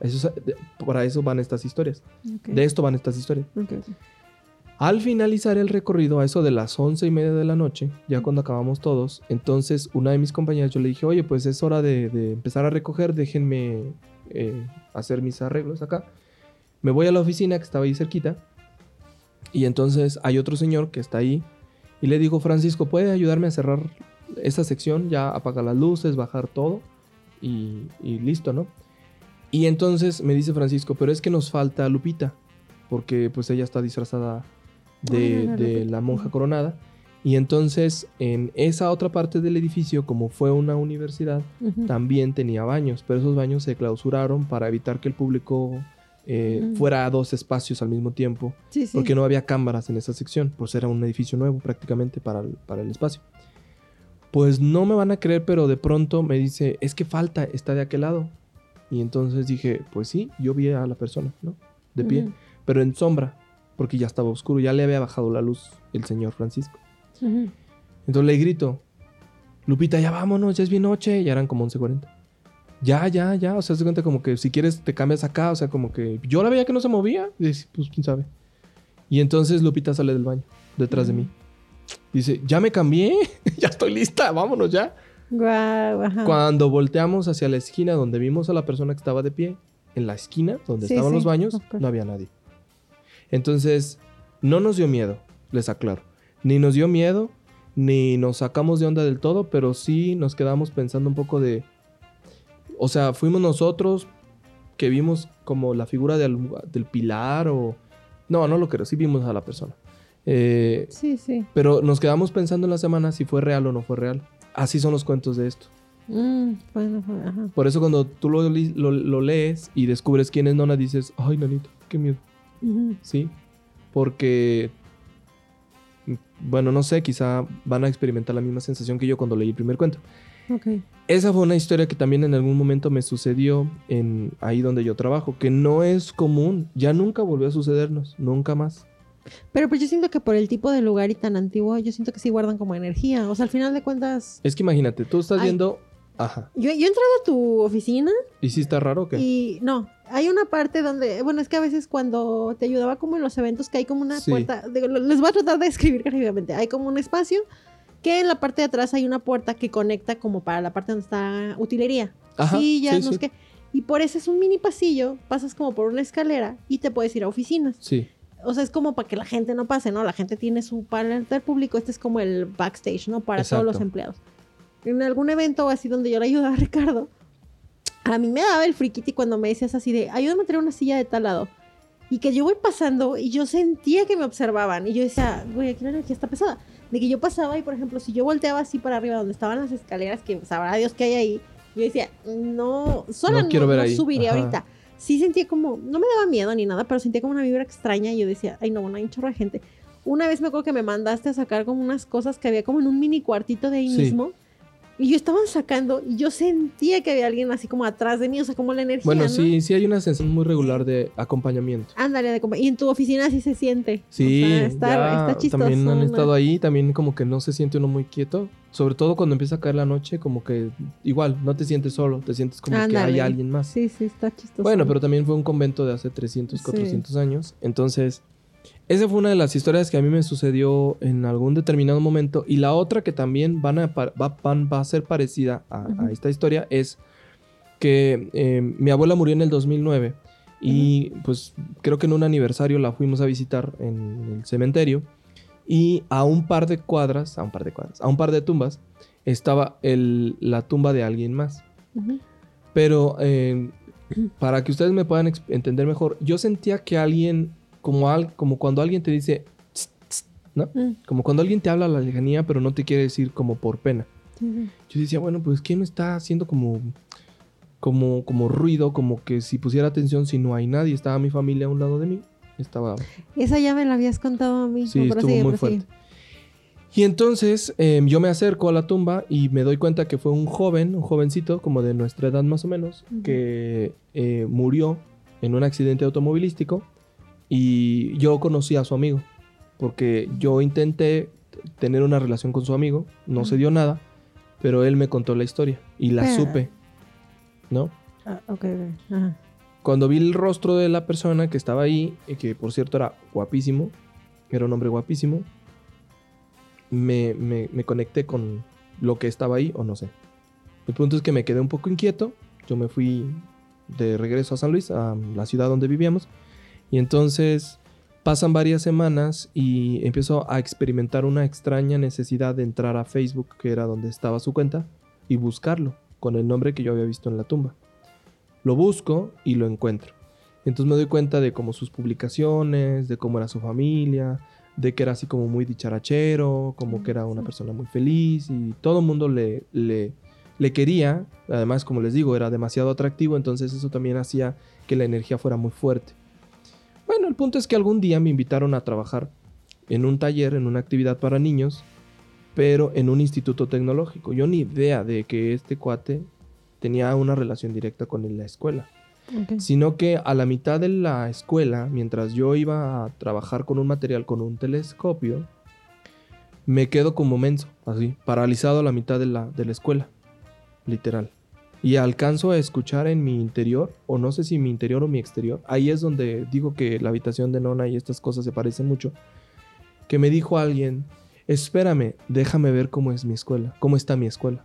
Eso es- para eso van estas historias. Ok. De esto van estas historias. Al finalizar el recorrido, a eso de las once y media de la noche, ya cuando acabamos todos, entonces una de mis compañeras yo le dije, oye, pues es hora de, de empezar a recoger, déjenme eh, hacer mis arreglos acá. Me voy a la oficina que estaba ahí cerquita y entonces hay otro señor que está ahí y le digo, Francisco, ¿puede ayudarme a cerrar esa sección? Ya apagar las luces, bajar todo y, y listo, ¿no? Y entonces me dice Francisco, pero es que nos falta Lupita, porque pues ella está disfrazada de, Ah, de la monja coronada. Y entonces en esa otra parte del edificio, como fue una universidad, también tenía baños, pero esos baños se clausuraron para evitar que el público eh, fuera a dos espacios al mismo tiempo, Sí, sí. porque no había cámaras en esa sección, pues era un edificio nuevo prácticamente para el, para el espacio. Pues no me van a creer, pero de pronto me dice, es que falta, está de aquel lado. Y entonces dije, pues sí, yo vi a la persona, ¿no? De pie, pero en sombra, porque ya estaba oscuro, ya le había bajado la luz el señor Francisco. Entonces le grito, Lupita, ya vámonos, ya es bien noche. Ya eran como 11.40. Ya, ya, ya. O sea, se cuenta como que si quieres te cambias acá. O sea, como que yo la veía que no se movía. Y dice, pues quién sabe. Y entonces Lupita sale del baño, detrás de mí. Dice, ya me cambié, ya estoy lista, vámonos ya. Guau, ajá. Cuando volteamos hacia la esquina donde vimos a la persona que estaba de pie, en la esquina donde Sí, estaban sí, los baños, no había nadie. Entonces, no nos dio miedo, les aclaro. Ni nos dio miedo, ni nos sacamos de onda del todo, pero sí nos quedamos pensando un poco de... O sea, fuimos nosotros que vimos como la figura del, del pilar o... No, no lo creo, sí vimos a la persona. Eh, Sí, sí. pero nos quedamos pensando en la semana si fue real o no fue real. Así son los cuentos de esto. Mm, bueno, fue- ajá. Por eso cuando tú lo, lo- lo lees y descubres quién es Nona, dices, ay, Nanito, qué miedo. ¿Sí? Porque, bueno, no sé, quizá van a experimentar la misma sensación que yo cuando leí el primer cuento. Esa fue una historia que también en algún momento me sucedió en ahí donde yo trabajo, que no es común, ya nunca volvió a sucedernos, nunca más. Pero pues yo siento que por el tipo de lugar y tan antiguo, yo siento que sí guardan como energía. O sea, al final de cuentas, Es que imagínate, tú estás Ay. viendo, ajá, yo, yo he entrado a tu oficina ¿y si está raro o qué? y no, hay una parte donde, bueno, es que a veces cuando te ayudaba como en los eventos que hay como una Sí. puerta, digo, les voy a tratar de describir rápidamente, hay como un espacio que en la parte de atrás hay una puerta que conecta como para la parte donde está utilería. Ajá, ya, sí, no sí. sé qué. Y por ese es un mini pasillo, pasas como por una escalera y te puedes ir a oficinas. Sí, O sea, es como para que la gente no pase, ¿no? La gente tiene su para el público, este es como el backstage, ¿no? Para todos los Exacto. empleados. En algún evento así donde yo le ayudaba a Ricardo, a mí me daba el friquiti cuando me decías así de, ayúdame a traer una silla de tal lado. Y que yo voy pasando y yo sentía que me observaban. Y yo decía, güey, aquí la energía está pesada. De que yo pasaba y, por ejemplo, si yo volteaba así para arriba donde estaban las escaleras, que sabrá Dios que hay ahí, yo decía, no, sola No no, quiero ver no ahí. subiría Ajá. ahorita. Sí sentía como, no me daba miedo ni nada, pero sentía como una vibra extraña y yo decía, ay no, bueno, hay un chorro de gente. Una vez me acuerdo que me mandaste a sacar como unas cosas que había como en un mini cuartito de ahí Sí. mismo Y yo estaban sacando y yo sentía que había alguien así como atrás de mí, o sea, como la energía. Bueno, ¿no? sí, sí hay una sensación muy regular de acompañamiento. Ándale, de y en tu oficina sí se siente. Sí, O sea, está, ya está chistoso. también han estado ahí, también como que no se siente uno muy quieto. Sobre todo cuando empieza a caer la noche, como que igual, no te sientes solo, te sientes como que hay alguien más. Sí, sí, está chistoso. Bueno, pero también fue un convento de hace 300, Sí. 400 años. Entonces, esa fue una de las historias que a mí me sucedió en algún determinado momento. Y la otra que también van a, va, van- va a ser parecida a, esta historia es que eh, mi abuela murió en el 2009. Y pues creo que en un aniversario la fuimos a visitar en el cementerio. Y a un par de cuadras, a un par de cuadras, a un par de tumbas, estaba el- la tumba de alguien más. Pero eh, para que ustedes me puedan entender mejor, yo sentía que alguien, como, al, como cuando alguien te dice, "Tss, tss", ¿no? Mm, Como cuando alguien te habla a la lejanía, pero no te quiere decir como por pena. Yo decía, bueno, pues ¿quién me está haciendo como, como, como ruido? Como que si pusiera atención, si no hay nadie, estaba mi familia a un lado de mí. Estaba Esa ya me la habías contado a mí. Sí, estuvo prosigue, muy prosigue. fuerte. Y entonces em, yo me acerco a la tumba y me doy cuenta que fue un joven, un jovencito, como de nuestra edad más o menos, que eh, murió en un accidente automovilístico y yo conocí a su amigo, porque yo intenté tener una relación con su amigo, no se dio nada, pero él me contó la historia y la Pero- supe, ¿no? Ah, ok, ok. Ajá. Cuando vi el rostro de la persona que estaba ahí, y que por cierto era guapísimo, era un hombre guapísimo, me, me- me conecté con lo que estaba ahí o no sé. El punto es que me quedé un poco inquieto, yo me fui de regreso a San Luis, a la ciudad donde vivíamos, y entonces pasan varias semanas y empiezo a experimentar una extraña necesidad de entrar a Facebook, que era donde estaba su cuenta, y buscarlo con el nombre que yo había visto en la tumba. Lo busco y lo encuentro. Entonces me doy cuenta de cómo sus publicaciones, de cómo era su familia, de que era así como muy dicharachero, como que era una persona muy feliz y todo el mundo le, le, le quería. Además, como les digo, era demasiado atractivo, entonces eso también hacía que la energía fuera muy fuerte. Bueno, el punto es que algún día me invitaron a trabajar en un taller, en una actividad para niños, pero en un instituto tecnológico. Yo ni idea de que este cuate tenía una relación directa con la escuela sino que a la mitad de la escuela, mientras yo iba a trabajar con un material con un telescopio, me quedo como menso, así, paralizado a la mitad de la, de la escuela, literal. Y alcanzo a escuchar en mi interior, o no sé si mi interior o mi exterior, ahí es donde digo que la habitación de Nona y estas cosas se parecen mucho, que me dijo alguien, espérame, déjame ver cómo es mi escuela, cómo está mi escuela.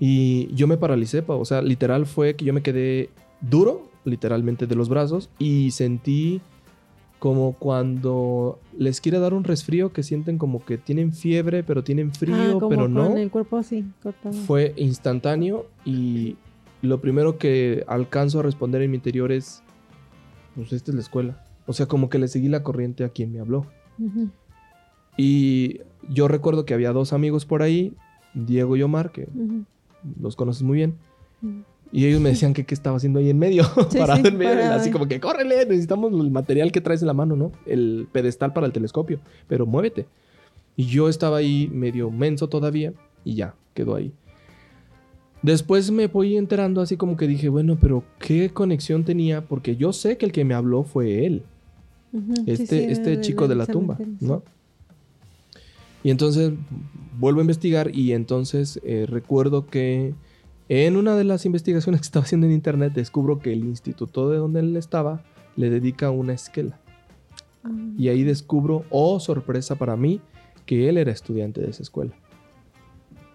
Y yo me paralicé, pa, o sea, literal fue que yo me quedé duro, literalmente de los brazos, y sentí como cuando les quiere dar un resfrío, que sienten como que tienen fiebre, pero tienen frío, Ah, como pero con no. el cuerpo así, cortado. Fue instantáneo y lo primero que alcanzo a responder en mi interior es, pues esta es la escuela. O sea, como que le seguí la corriente a quien me habló. Y yo recuerdo que había dos amigos por ahí, Diego y Omar, que los conoces muy bien. Ujú. Y ellos me decían que qué estaba haciendo ahí en medio, Sí, parado sí, en medio, así como que córrele, necesitamos el material que traes en la mano, ¿no? El pedestal para el telescopio, pero muévete. Y yo estaba ahí medio menso todavía y ya, quedó ahí. Después me voy enterando así como que dije, bueno, pero ¿qué conexión tenía? Porque yo sé que el que me habló fue él Ujú. Sí, este, sí, este del- chico de del la tumba, ¿no? Y entonces vuelvo a investigar y entonces eh, recuerdo que en una de las investigaciones que estaba haciendo en internet descubro que el instituto de donde él estaba le dedica una esquela. Ah. Y ahí descubro, oh sorpresa para mí, que él era estudiante de esa escuela.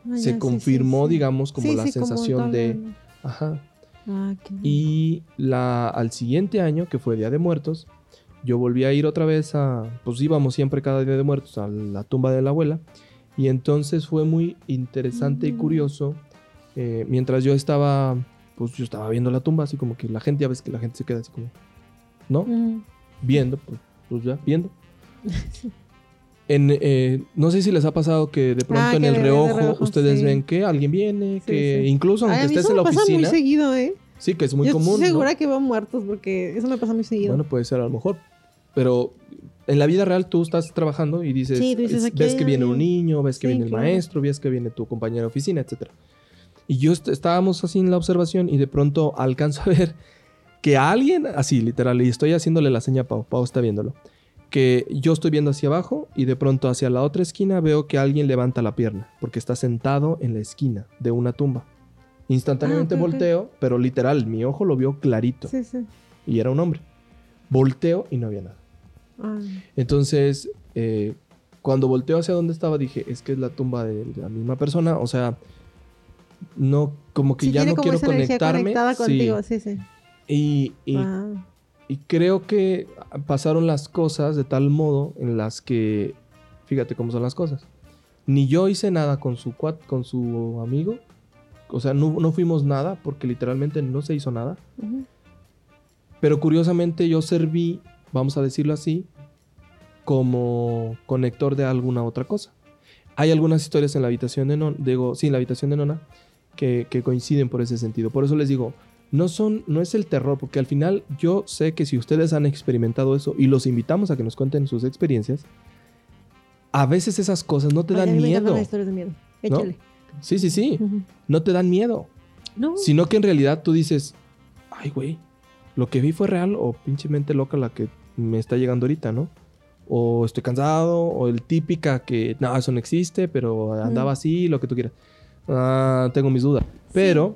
Ah, Se confirmó, sí, sí. digamos, como la como sensación de... Ajá. Ah, qué- Y la, al siguiente año, que fue Día de Muertos, yo volví a ir otra vez a, pues íbamos siempre cada Día de Muertos a la tumba de la abuela. Y entonces fue muy interesante y curioso. Eh, mientras yo estaba, pues yo estaba viendo la tumba, así como que la gente, ya ves que la gente se queda así como, ¿no? Ujú. Viendo, pues, pues ya, viendo. En, eh, no sé si les ha pasado que de pronto Ah, en el reojo, reojo, ustedes sí. ven que alguien viene, Sí, que sí. incluso Ay, aunque a mí estés eso en la me pasa muy oficina, seguido, ¿eh? sí, que es muy Yo común. estoy ¿no? segura que van muertos porque eso me pasa muy seguido. Bueno, puede ser a lo mejor. Pero en la vida real tú estás trabajando y dices, Sí, dices, ves que viene un niño, ves que Sí, viene el claro. maestro, ves que viene tu compañero de oficina, etc. Y yo est- estábamos así en la observación y de pronto alcanzo a ver que alguien, así literal, y estoy haciéndole la seña a Pau, Pau está viéndolo, que yo estoy viendo hacia abajo y de pronto hacia la otra esquina veo que alguien levanta la pierna, porque está sentado en la esquina de una tumba. Instantáneamente Ah, volteo, pero literal, mi ojo lo vio clarito Sí, sí. y era un hombre. Volteo y no había nada. Ah, Entonces, eh, cuando volteo hacia donde estaba, dije, es que es la tumba de la misma persona. O sea, no, como que sí, ya no como quiero conectarme. contigo, sí, sí. Y, y- y creo que pasaron las cosas de tal modo en las que, fíjate cómo son las cosas. Ni yo hice nada con su cuat, con su amigo. O sea, no, no fuimos nada porque literalmente no se hizo nada. Pero curiosamente yo serví, vamos a decirlo así, como conector de alguna otra cosa. Hay algunas historias en la habitación de Nona, digo, sí, en la habitación de Nona, que, que coinciden por ese sentido. Por eso les digo, no son, no es el terror, porque al final yo sé que si ustedes han experimentado eso y los invitamos a que nos cuenten sus experiencias, a veces esas cosas no te dan me miedo. historias de miedo. ¿no? Échale. Sí, sí, sí, Ujú. no te dan miedo. No. Sino que en realidad tú dices, ay, güey, lo que vi fue real o pinche mente loca la que me está llegando ahorita, ¿no? O estoy cansado, o el típica que, no, eso no existe, pero andaba así, lo que tú quieras. Ah, tengo mis dudas. Pero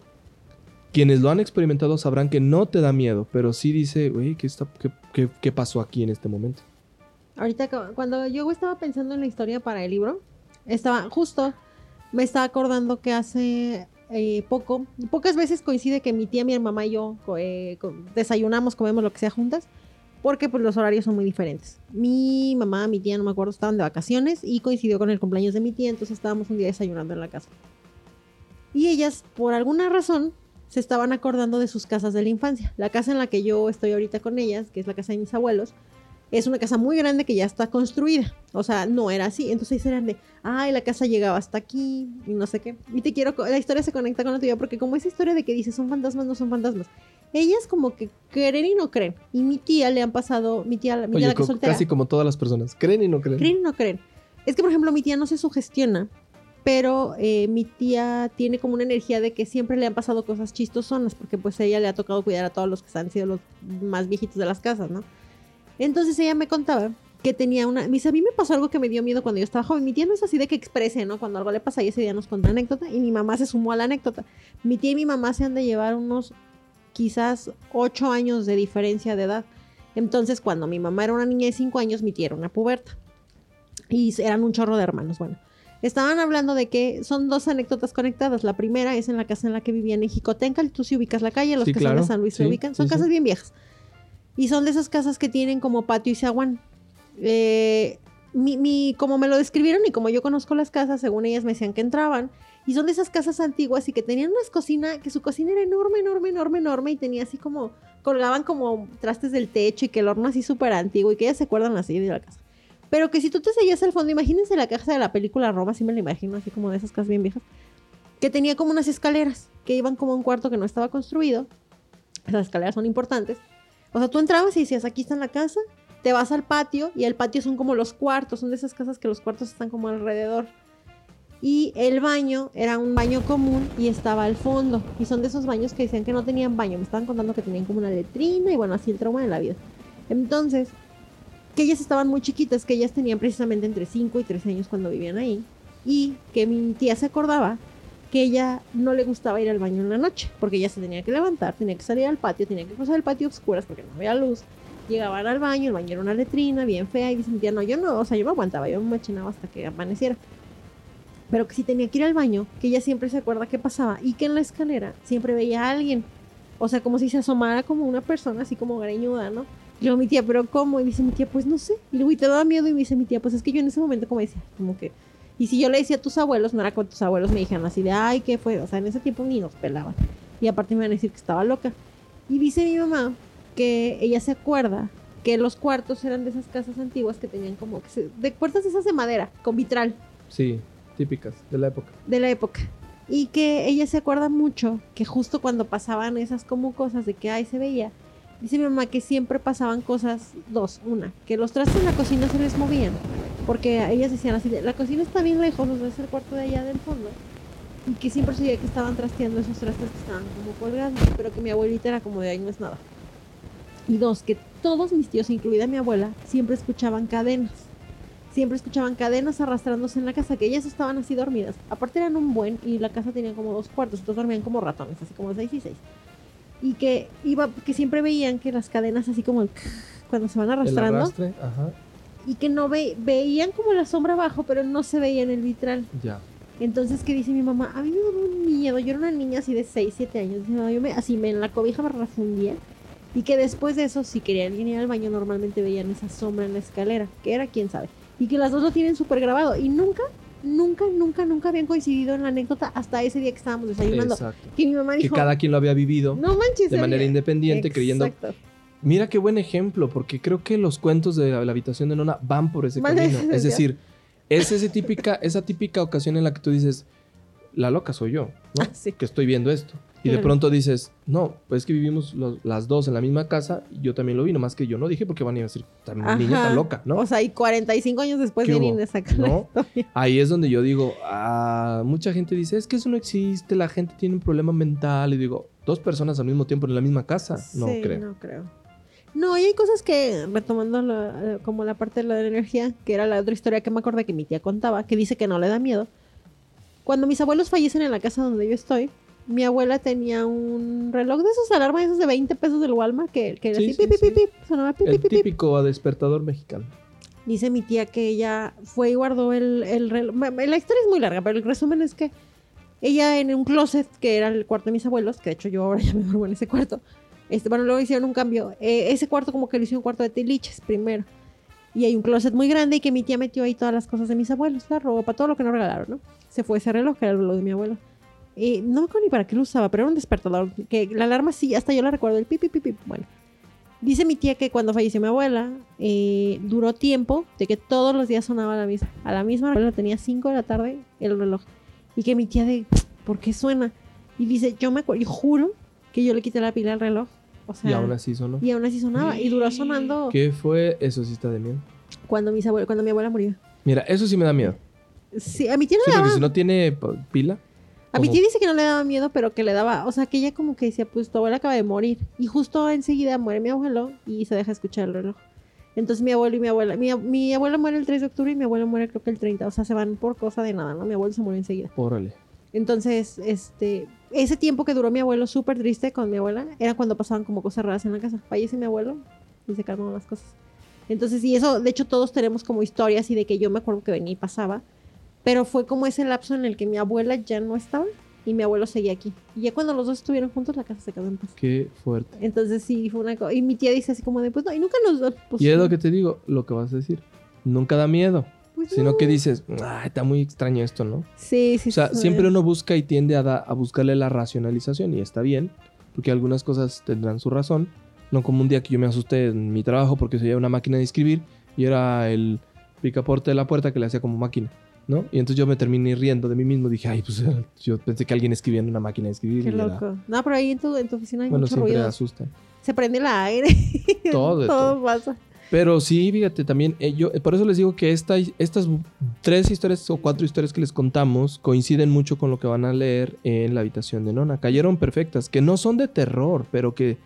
quienes lo han experimentado sabrán que no te da miedo, pero sí dice, güey, ¿qué, está- qué, qué- qué pasó aquí en este momento? Ahorita cu- cuando yo estaba pensando en la historia para el libro, estaba justo, me estaba acordando que hace eh, poco, pocas veces coincide que mi tía, mi mamá y yo eh, desayunamos, comemos lo que sea juntas, porque pues los horarios son muy diferentes. Mi mamá, mi tía, no me acuerdo, estaban de vacaciones y coincidió con el cumpleaños de mi tía, entonces estábamos un día desayunando en la casa. Y ellas, por alguna razón, se estaban acordando de sus casas de la infancia. La casa en la que yo estoy ahorita con ellas, que es la casa de mis abuelos, es una casa muy grande que ya está construida. O sea, no era así. Entonces eran de, ay, la casa llegaba hasta aquí y no sé qué. Y te quiero, la historia se conecta con la tuya porque como esa historia de que dice son fantasmas, no son fantasmas. Ellas como que creen y no creen. Y mi tía le han pasado, mi tía, mi tía Oye, la que soltera. casi como todas las personas. ¿Creen y no creen? ¿Creen o no creen? Es que, por ejemplo, mi tía no se sugestiona, pero eh, mi tía tiene como una energía de que siempre le han pasado cosas chistosonas, porque pues ella le ha tocado cuidar a todos los que han sido los más viejitos de las casas, ¿no? Entonces ella me contaba que tenía una... Me a mí me pasó algo que me dio miedo cuando yo estaba joven. Mi tía no es así de que exprese, ¿no? Cuando algo le pasa y ese día nos contó anécdota y mi mamá se sumó a la anécdota. Mi tía y mi mamá se han de llevar unos quizás ocho años de diferencia de edad. Entonces, cuando mi mamá era una niña de cinco años, mi tía era una puberta. Y eran un chorro de hermanos. Bueno, estaban hablando de que son dos anécdotas conectadas. La primera es en la casa en la que vivían en Jicotencal. Tú si ubicas la calle, los Sí, que claro. son de San Luis se Sí, ubican. Son sí, casas sí. bien viejas. Y son de esas casas que tienen como patio y zaguán. Eh, mi, mi- como me lo describieron y como yo conozco las casas, según ellas me decían que entraban. Y son de esas casas antiguas y que tenían unas cocinas, que su cocina era enorme, enorme, enorme, enorme y tenía así como, colgaban como trastes del techo y que el horno así súper antiguo y que ellas se acuerdan así de la casa. Pero que si tú te seguías al fondo, imagínense la casa de la película Roma, así me la imagino, así como de esas casas bien viejas, que tenía como unas escaleras que iban como a un cuarto que no estaba construido. Esas escaleras son importantes. O sea, tú entrabas y decías, aquí está la casa, te vas al patio y el patio son como los cuartos, son de esas casas que los cuartos están como alrededor. Y el baño era un baño común y estaba al fondo. Y son de esos baños que decían que no tenían baño. Me estaban contando que tenían como una letrina y bueno, así el trauma de la vida. Entonces, que ellas estaban muy chiquitas, que ellas tenían precisamente entre 5 y 13 años cuando vivían ahí. Y que mi tía se acordaba que ella no le gustaba ir al baño en la noche, porque ella se tenía que levantar, tenía que salir al patio, tenía que cruzar el patio a oscuras porque no había luz. Llegaban al baño, el baño era una letrina bien fea y dice mi tía, no, yo no, o sea, yo me aguantaba, yo me machinaba hasta que amaneciera. Pero que si tenía que ir al baño, que ella siempre se acuerda qué pasaba y que en la escalera siempre veía a alguien. O sea, como si se asomara como una persona así como greñuda, ¿no? Y luego mi tía, ¿pero cómo? Y dice mi tía, pues no sé. Y luego, ¿y te daba miedo? Y me dice mi tía, pues es que yo en ese momento, como decía, como que. Y si yo le decía a tus abuelos, no era con tus abuelos me dijeron así de, ay, ¿qué fue? O sea, en ese tiempo ni nos pelaban. Y aparte me iban a decir que estaba loca. Y dice mi mamá que ella se acuerda que los cuartos eran de esas casas antiguas que tenían como que se- de puertas esas de madera, con vitral Sí, típicas de la época. de la época. Y que ella se acuerda mucho que justo cuando pasaban esas como cosas de que ay se veía, Dice mi mamá que siempre pasaban cosas, dos, una, que los trastes en la cocina se les movían, porque ellas decían así, la cocina está bien lejos, o sea, es el cuarto de allá del fondo, y que siempre se veía que estaban trasteando esos trastes que estaban como colgando, pero que mi abuelita era como de ahí no es nada. Y dos, que todos mis tíos, incluida mi abuela, siempre escuchaban cadenas. Siempre escuchaban cadenas arrastrándose en la casa, que ellas estaban así dormidas. Aparte eran un buen y la casa tenía como dos cuartos, entonces dormían como ratones, así como seis y seis y que iba que siempre veían que las cadenas así como cuando se van arrastrando arrastre, ajá. y que no ve, veían como la sombra abajo pero no se veía en el vitral. Ya. entonces que dice mi mamá a mí me daba un miedo. Yo era una niña así de 6, 7 años. Dice, "No, yo me, así me en la cobija me refundía y que después de eso si quería alguien ir al baño normalmente veían esa sombra en la escalera que era quién sabe. Y que las dos lo tienen súper grabado y nunca nunca nunca nunca habían coincidido en la anécdota hasta ese día que estábamos desayunando Exacto. que mi mamá Que dijo cada quien lo había vivido no manches de había- manera independiente, creyendo. Mira qué buen ejemplo, porque creo que los cuentos de la, la habitación de Nona van por ese camino. Es decir, es ese típica, esa típica ocasión en la que tú dices, la loca soy yo, ¿no? Ah, sí. Que estoy viendo esto. Y de pronto dices, no, pues es que vivimos los- las dos en la misma casa, y yo también lo vi, nomás que yo no dije porque van a decir, "Esta niña Ajá. tan loca, ¿no? O sea, y 45 años después ¿Qué vienen de sacar ¿No? Ahí es donde yo digo, ah, mucha gente dice, es que eso no existe, la gente tiene un problema mental. Y digo, dos personas al mismo tiempo en la misma casa. No Sí, creo. No creo. No, y hay cosas que, retomando la- eh, como la parte de la energía, que era la otra historia que me acordé que mi tía contaba, que dice que no le da miedo. Cuando mis abuelos fallecen en la casa donde yo estoy, mi abuela tenía un reloj de esos alarmas, esos de 20 pesos del Walmart, que, que Sí, así, sí, pip, sí. pip, sonaba pip, El típico despertador mexicano. Dice mi tía que ella fue y guardó el, el reloj. La historia es muy larga, pero el resumen es que ella en un closet, que era el cuarto de mis abuelos, que de hecho yo ahora ya me duermo en ese cuarto, este, bueno, luego hicieron un cambio. Eh, ese cuarto como que lo hicieron un cuarto de tiliches primero. Y hay un closet muy grande y que mi tía metió ahí todas las cosas de mis abuelos, la ropa, todo lo que nos regalaron, ¿no? Se fue ese reloj, que era reloj de mi abuelo. Y no me acuerdo ni para qué lo usaba, pero era un despertador. Que la alarma sí, hasta yo la recuerdo, el pipi, pipi, bueno. Dice mi tía que cuando falleció mi abuela, eh, duró tiempo de que todos los días sonaba la misma. A la misma hora tenía 5 de la tarde el reloj. Y que mi tía de, ¿por qué suena? Y dice, yo me acuerdo, yo juro que yo le quité la pila al reloj. O sea, y aún así sonó. y aún así sonaba. Y duró sonando ¿Qué fue? Eso sí está de miedo. cuando, mis abue- cuando mi abuela murió. Mira, eso sí me da miedo. Sí, a mi tía no Sí, porque si no tiene pila. A mi tía dice que no le daba miedo, pero que le daba, o sea, que ella como que decía, pues tu abuela acaba de morir. Y justo enseguida muere mi abuelo y se deja escuchar el reloj. Entonces mi abuelo y mi abuela, mi, mi abuela muere el 3 de octubre y mi abuelo muere creo que el 30, o sea, se van por cosa de nada, ¿no? Mi abuelo se murió enseguida. Órale. Entonces, este, ese tiempo que duró mi abuelo súper triste con mi abuela, era cuando pasaban como cosas raras en la casa. Fallece mi abuelo y se calmaron las cosas. Entonces, y eso, de hecho, todos tenemos como historias y de que yo me acuerdo que venía y pasaba. Pero fue como ese lapso en el que mi abuela ya no estaba y mi abuelo seguía aquí. Y ya cuando los dos estuvieron juntos, la casa se quedó en paz. Qué fuerte. Entonces, sí, fue una cosa. Y mi tía dice así como de, pues no, y nunca nos. Pues, Y es lo que te digo, lo que vas a decir. Nunca da miedo. pues, Sino no. que dices, ay, está muy extraño esto, ¿no? Sí, sí, O sea, sí. siempre uno busca y tiende a, da- a buscarle la racionalización y está bien, porque algunas cosas tendrán su razón. No como un día que yo me asusté en mi trabajo porque se veía una máquina de escribir y era el picaporte de la puerta que le hacía como máquina, ¿no? Y entonces yo me terminé riendo de mí mismo. Dije, ay, pues yo pensé que alguien escribía en una máquina de escribir. Qué y era- loco. No, pero ahí en tu, en tu oficina hay Bueno, mucho siempre ruido. asustan. Se prende el aire. Todo, de todo todo. pasa. Pero sí, fíjate, también, eh, yo, eh, por eso les digo que esta, estas tres historias o cuatro historias que les contamos coinciden mucho con lo que van a leer en la habitación de Nona. Cayeron perfectas, que no son de terror, pero que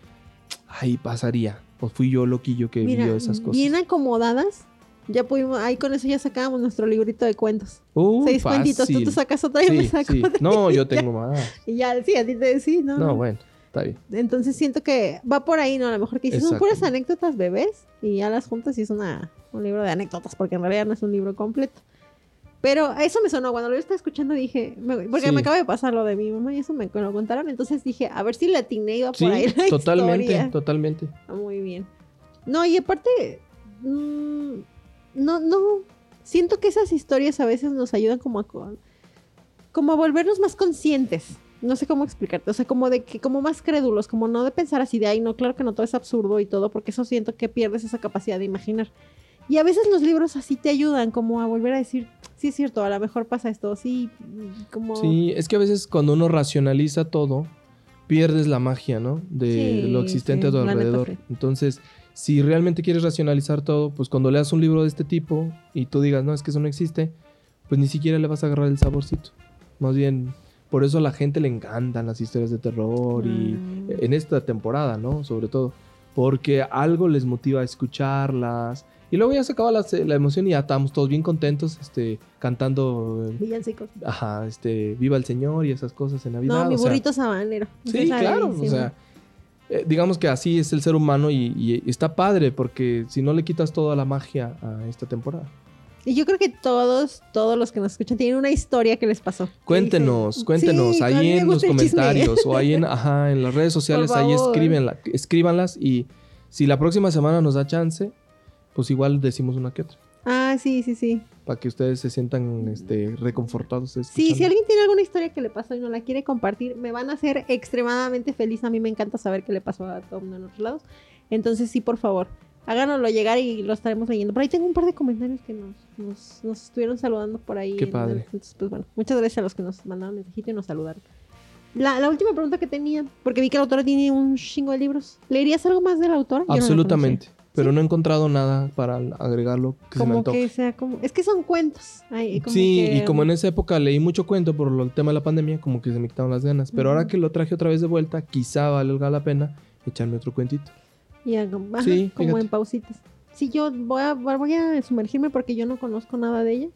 ahí pasaría. O fui yo loquillo que Mira, vivió esas cosas. bien acomodadas. Ya pudimos, ahí con eso ya sacábamos nuestro librito de cuentos. Uh, Seis cuentitos, tú te sacas otra y me saco sí. No, yo tengo más. Y ya, sí, a ti te sí, no. No, bueno, está bien. Entonces siento que va por ahí, ¿no? A lo mejor que dices, son puras anécdotas bebés y ya las juntas y es una, un libro de anécdotas, porque en realidad no es un libro completo. Pero eso me sonó, cuando lo estaba escuchando dije, me- porque Sí. me acaba de pasar lo de mi mamá y eso me lo contaron, entonces dije, a ver si la atiné iba Sí, por ahí la totalmente, historia. totalmente. Ah, Muy bien. No, y aparte, mm, no, no, siento que esas historias a veces nos ayudan como a, co- como a volvernos más conscientes. No sé cómo explicarte, o sea, como de que, como más crédulos, como no de pensar así de, ay, no, claro que no todo es absurdo y todo, porque eso siento que pierdes esa capacidad de imaginar. Y a veces los libros así te ayudan como a volver a decir, sí es cierto, a lo mejor pasa esto, sí, como... Sí, es que a veces cuando uno racionaliza todo, pierdes la magia, ¿no? De Sí, lo existente sí, a tu alrededor. Entonces, si realmente quieres racionalizar todo, pues cuando leas un libro de este tipo y tú digas, no, es que eso no existe, pues ni siquiera le vas a agarrar el saborcito. Más bien, por eso a la gente le encantan las historias de terror y Mm. en esta temporada, ¿no? Sobre todo. Porque algo les motiva a escucharlas. Y luego ya se acaba la, la emoción y ya estamos todos bien contentos, este, cantando, eh, Villancicos. ajá, este, viva el Señor y esas cosas en Navidad. No, mi o sea, burrito sabanero. Sí, claro. O sea, eh, digamos que así es el ser humano y, y está padre porque si no le quitas toda la magia a esta temporada. Y yo creo que todos, todos los que nos escuchan tienen una historia que les pasó. Cuéntenos, cuéntenos "Sí, ahí en los gusta el chisme". comentarios o ahí en, ajá, en las redes sociales, ahí escríbenla, escríbanlas y si la próxima semana nos da chance, pues igual decimos una que otra. Ah, sí, sí, sí. Para que ustedes se sientan este, reconfortados. Sí, si alguien tiene alguna historia que le pasó y no la quiere compartir, me van a hacer extremadamente feliz. A mí me encanta saber qué le pasó a todo mundo en otros lados. Entonces, sí, por favor, háganoslo llegar y lo estaremos leyendo. Por ahí tengo un par de comentarios que nos, nos, nos estuvieron saludando por ahí. Qué padre. Entonces, pues bueno, muchas gracias a los que nos mandaron mensajito y nos saludaron. La, la última pregunta que tenía, porque vi que la autora tiene un chingo de libros. ¿Leerías algo más de la autora? Yo no Absolutamente. Pero no he encontrado nada para agregarlo que conocía. se me Como que sea como... Es que son cuentos. Ay, como sí, que- y como en esa época leí mucho cuento por lo- el tema de la pandemia, como que se me quitaron las ganas. Pero ahora que lo traje otra vez de vuelta, quizá valga la pena echarme otro cuentito. Y hago- ajá, Sí, como fíjate. en pausitas. Sí, yo voy a, voy a sumergirme porque yo no conozco nada de ella.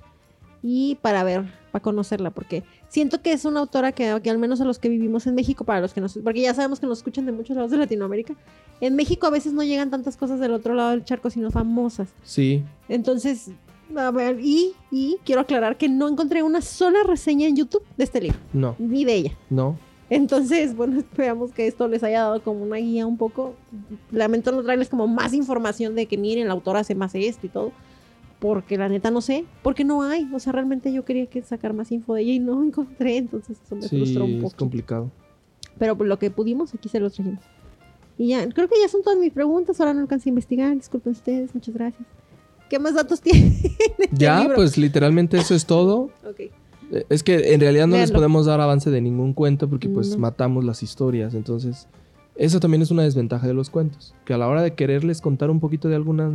Y para ver, para conocerla, porque siento que es una autora que, que al menos a los que vivimos en México, para los que nos... Porque ya sabemos que nos escuchan de muchos lados de Latinoamérica. En México a veces no llegan tantas cosas del otro lado del charco, sino famosas. Sí, Entonces, a ver, y, y quiero aclarar que no encontré una sola reseña en YouTube de este libro, no, ni de ella. no. Entonces, bueno, esperamos que esto les haya dado como una guía un poco. Lamento no traerles como más información de que miren, la autora hace más esto y todo. Porque la neta no sé, porque no hay. O sea, realmente yo quería que sacar más info de ella y no encontré, entonces eso me Sí, frustró un es poco. complicado. Pero por lo que pudimos, aquí se los trajimos. Y ya, creo que ya son todas mis preguntas. Ahora no alcancé a investigar. Disculpen ustedes, muchas gracias. ¿Qué más datos tienen? Ya, libro. pues literalmente eso es todo. Ok. Eh, Es que en realidad no les Léanlo. podemos dar avance de ningún cuento porque pues No. matamos las historias. Entonces, eso también es una desventaja de los cuentos. Que a la hora de quererles contar un poquito de alguna...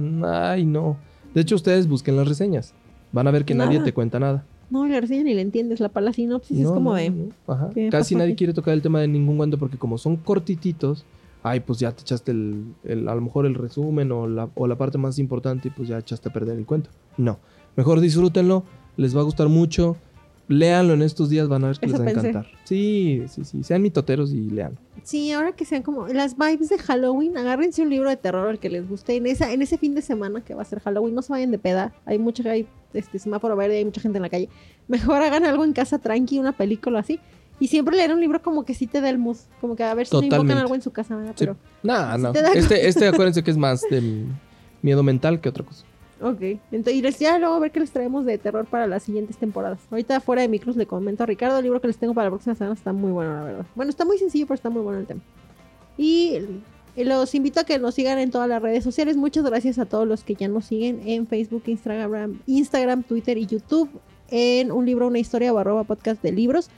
Ay, no. De hecho, ustedes busquen las reseñas. Van a ver que nadie Nada. te cuenta nada. No, la reseña ni la entiendes. La pala sinopsis es No, como no, de. no. Ajá. ¿qué Casi nadie quiere tocar el tema de ningún cuento porque como son cortititos, ay, pues ya te echaste el, el- a lo mejor el resumen o la, o la parte más importante y pues ya echaste a perder el cuento. No. Mejor disfrútenlo, les va a gustar mucho. Léanlo en estos días, van a ver que Eso les va a encantar. Sí, sí, sí. Sean mitoteros y lean. Sí, ahora que sean como las vibes de Halloween, agárrense un libro de terror al que les guste. En, esa, en ese fin de semana que va a ser Halloween, no se vayan de peda. Hay mucha, hay este semáforo verde, hay mucha gente en la calle. Mejor hagan algo en casa tranqui, una película así. Y siempre leer un libro como que sí te da el mood. Como que a ver si no invocan Totalmente. algo en su casa, ¿verdad? Sí. Pero, Nah, no. da- Este, este acuérdense que es más de miedo mental que otra cosa. Ok. Entonces, y les ya luego a ver qué les traemos de terror para las siguientes temporadas. Ahorita fuera de micros le comento a Ricardo, el libro que les tengo para la próxima semana está muy bueno, la verdad. Bueno, está muy sencillo, pero está muy bueno el tema. Y los invito a que nos sigan en todas las redes sociales. Muchas gracias a todos los que ya nos siguen en Facebook, Instagram, Instagram, Twitter y YouTube. En un libro, una historia o arroba podcast de libros.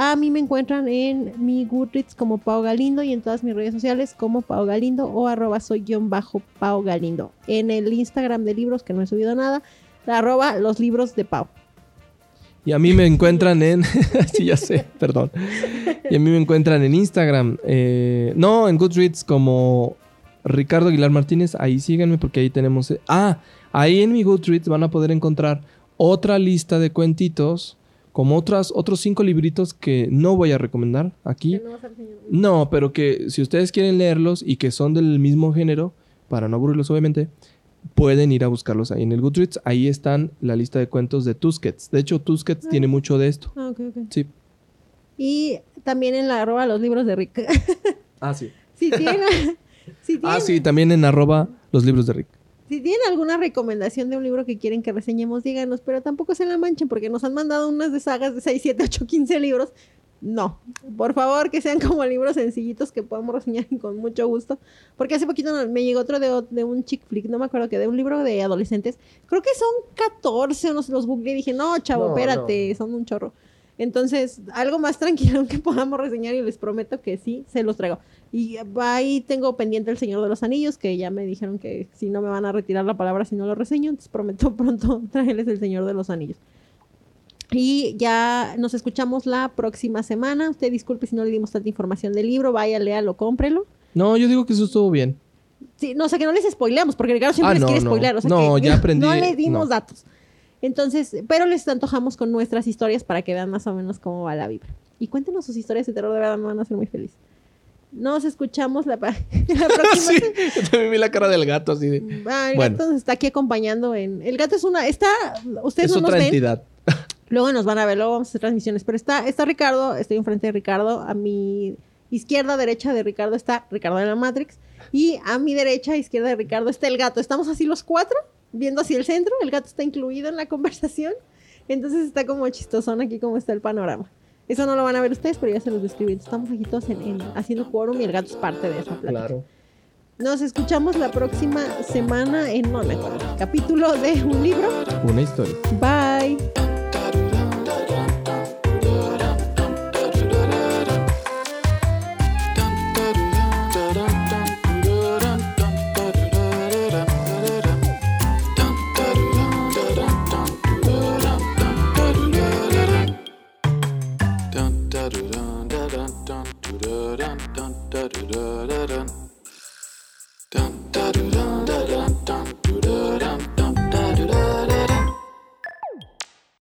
A mí me encuentran en mi Goodreads como Pau Galindo y en todas mis redes sociales como Pau Galindo o arroba soy guion bajo Pau Galindo. En el Instagram de libros, que no he subido nada, arroba los libros de Pau. Y a mí me encuentran en. sí, ya sé, perdón. Y a mí me encuentran en Instagram. eh, no, en Goodreads como Ricardo Aguilar Martínez. Ahí síganme porque ahí tenemos. eh, ah, ahí en mi Goodreads van a poder encontrar otra lista de cuentitos. Como otras, otros cinco libritos que no voy a recomendar aquí. No, pero que si ustedes quieren leerlos y que son del mismo género, para no aburrirlos obviamente, pueden ir a buscarlos ahí en el Goodreads. Ahí están la lista de cuentos de Tusquets. De hecho, Tusquets Ah. tiene mucho de esto. Ah, ok, ok. Sí. Y también en la arroba los libros de Rick. Ah, sí. tienen, Ah, sí, también en arroba los libros de Rick. Si tienen alguna recomendación de un libro que quieren que reseñemos, díganos, pero tampoco se la manchen porque nos han mandado unas de sagas de 6, 7, 8, 15 libros. No, por favor, que sean como libros sencillitos que podamos reseñar con mucho gusto. Porque hace poquito me llegó otro de, de un chick flick, no me acuerdo que de un libro de adolescentes. Creo que son 14, o no sé, los y dije, no, chavo, No, espérate, son un chorro. Entonces, algo más tranquilo que podamos reseñar y les prometo que sí, se los traigo. Y ahí tengo pendiente El Señor de los Anillos, que ya me dijeron que si no me van a retirar la palabra si no lo reseño, entonces prometo pronto traerles El Señor de los Anillos. Y ya nos escuchamos la próxima semana. Usted disculpe si no le dimos tanta información del libro, vaya, léalo, cómprelo. No, yo digo que eso estuvo bien. Sí, no sé que no les spoileamos, porque Ricardo siempre Ah, les no, quiere no. spoilear. O sea No, que ya aprendí- No les dimos datos. Entonces, pero les antojamos con nuestras historias para que vean más o menos cómo va la vibra. Y cuéntenos sus historias de terror, de verdad me van a hacer muy feliz. Nos escuchamos la, la próxima. sí, también vi la cara del gato así de... Ah, el Bueno. gato nos está aquí acompañando en. El gato es una. Está. Ustedes Es no nos otra ven. entidad. Luego nos van a ver, luego vamos a hacer transmisiones. Pero está, está Ricardo, estoy enfrente de Ricardo. A mi izquierda, derecha de Ricardo está Ricardo de la Matrix. Y a mi derecha, izquierda de Ricardo está el gato. Estamos así los cuatro, viendo hacia el centro. El gato está incluido en la conversación. Entonces está como chistosón aquí como está el panorama. Eso no lo van a ver ustedes, pero ya se los describí. Estamos aquí todos en- en- haciendo quórum y el gato es parte de esa plática. Claro. Nos escuchamos la próxima semana en no me acuerdo, capítulo de un libro. Una historia. Bye. Da, da, da, da, da.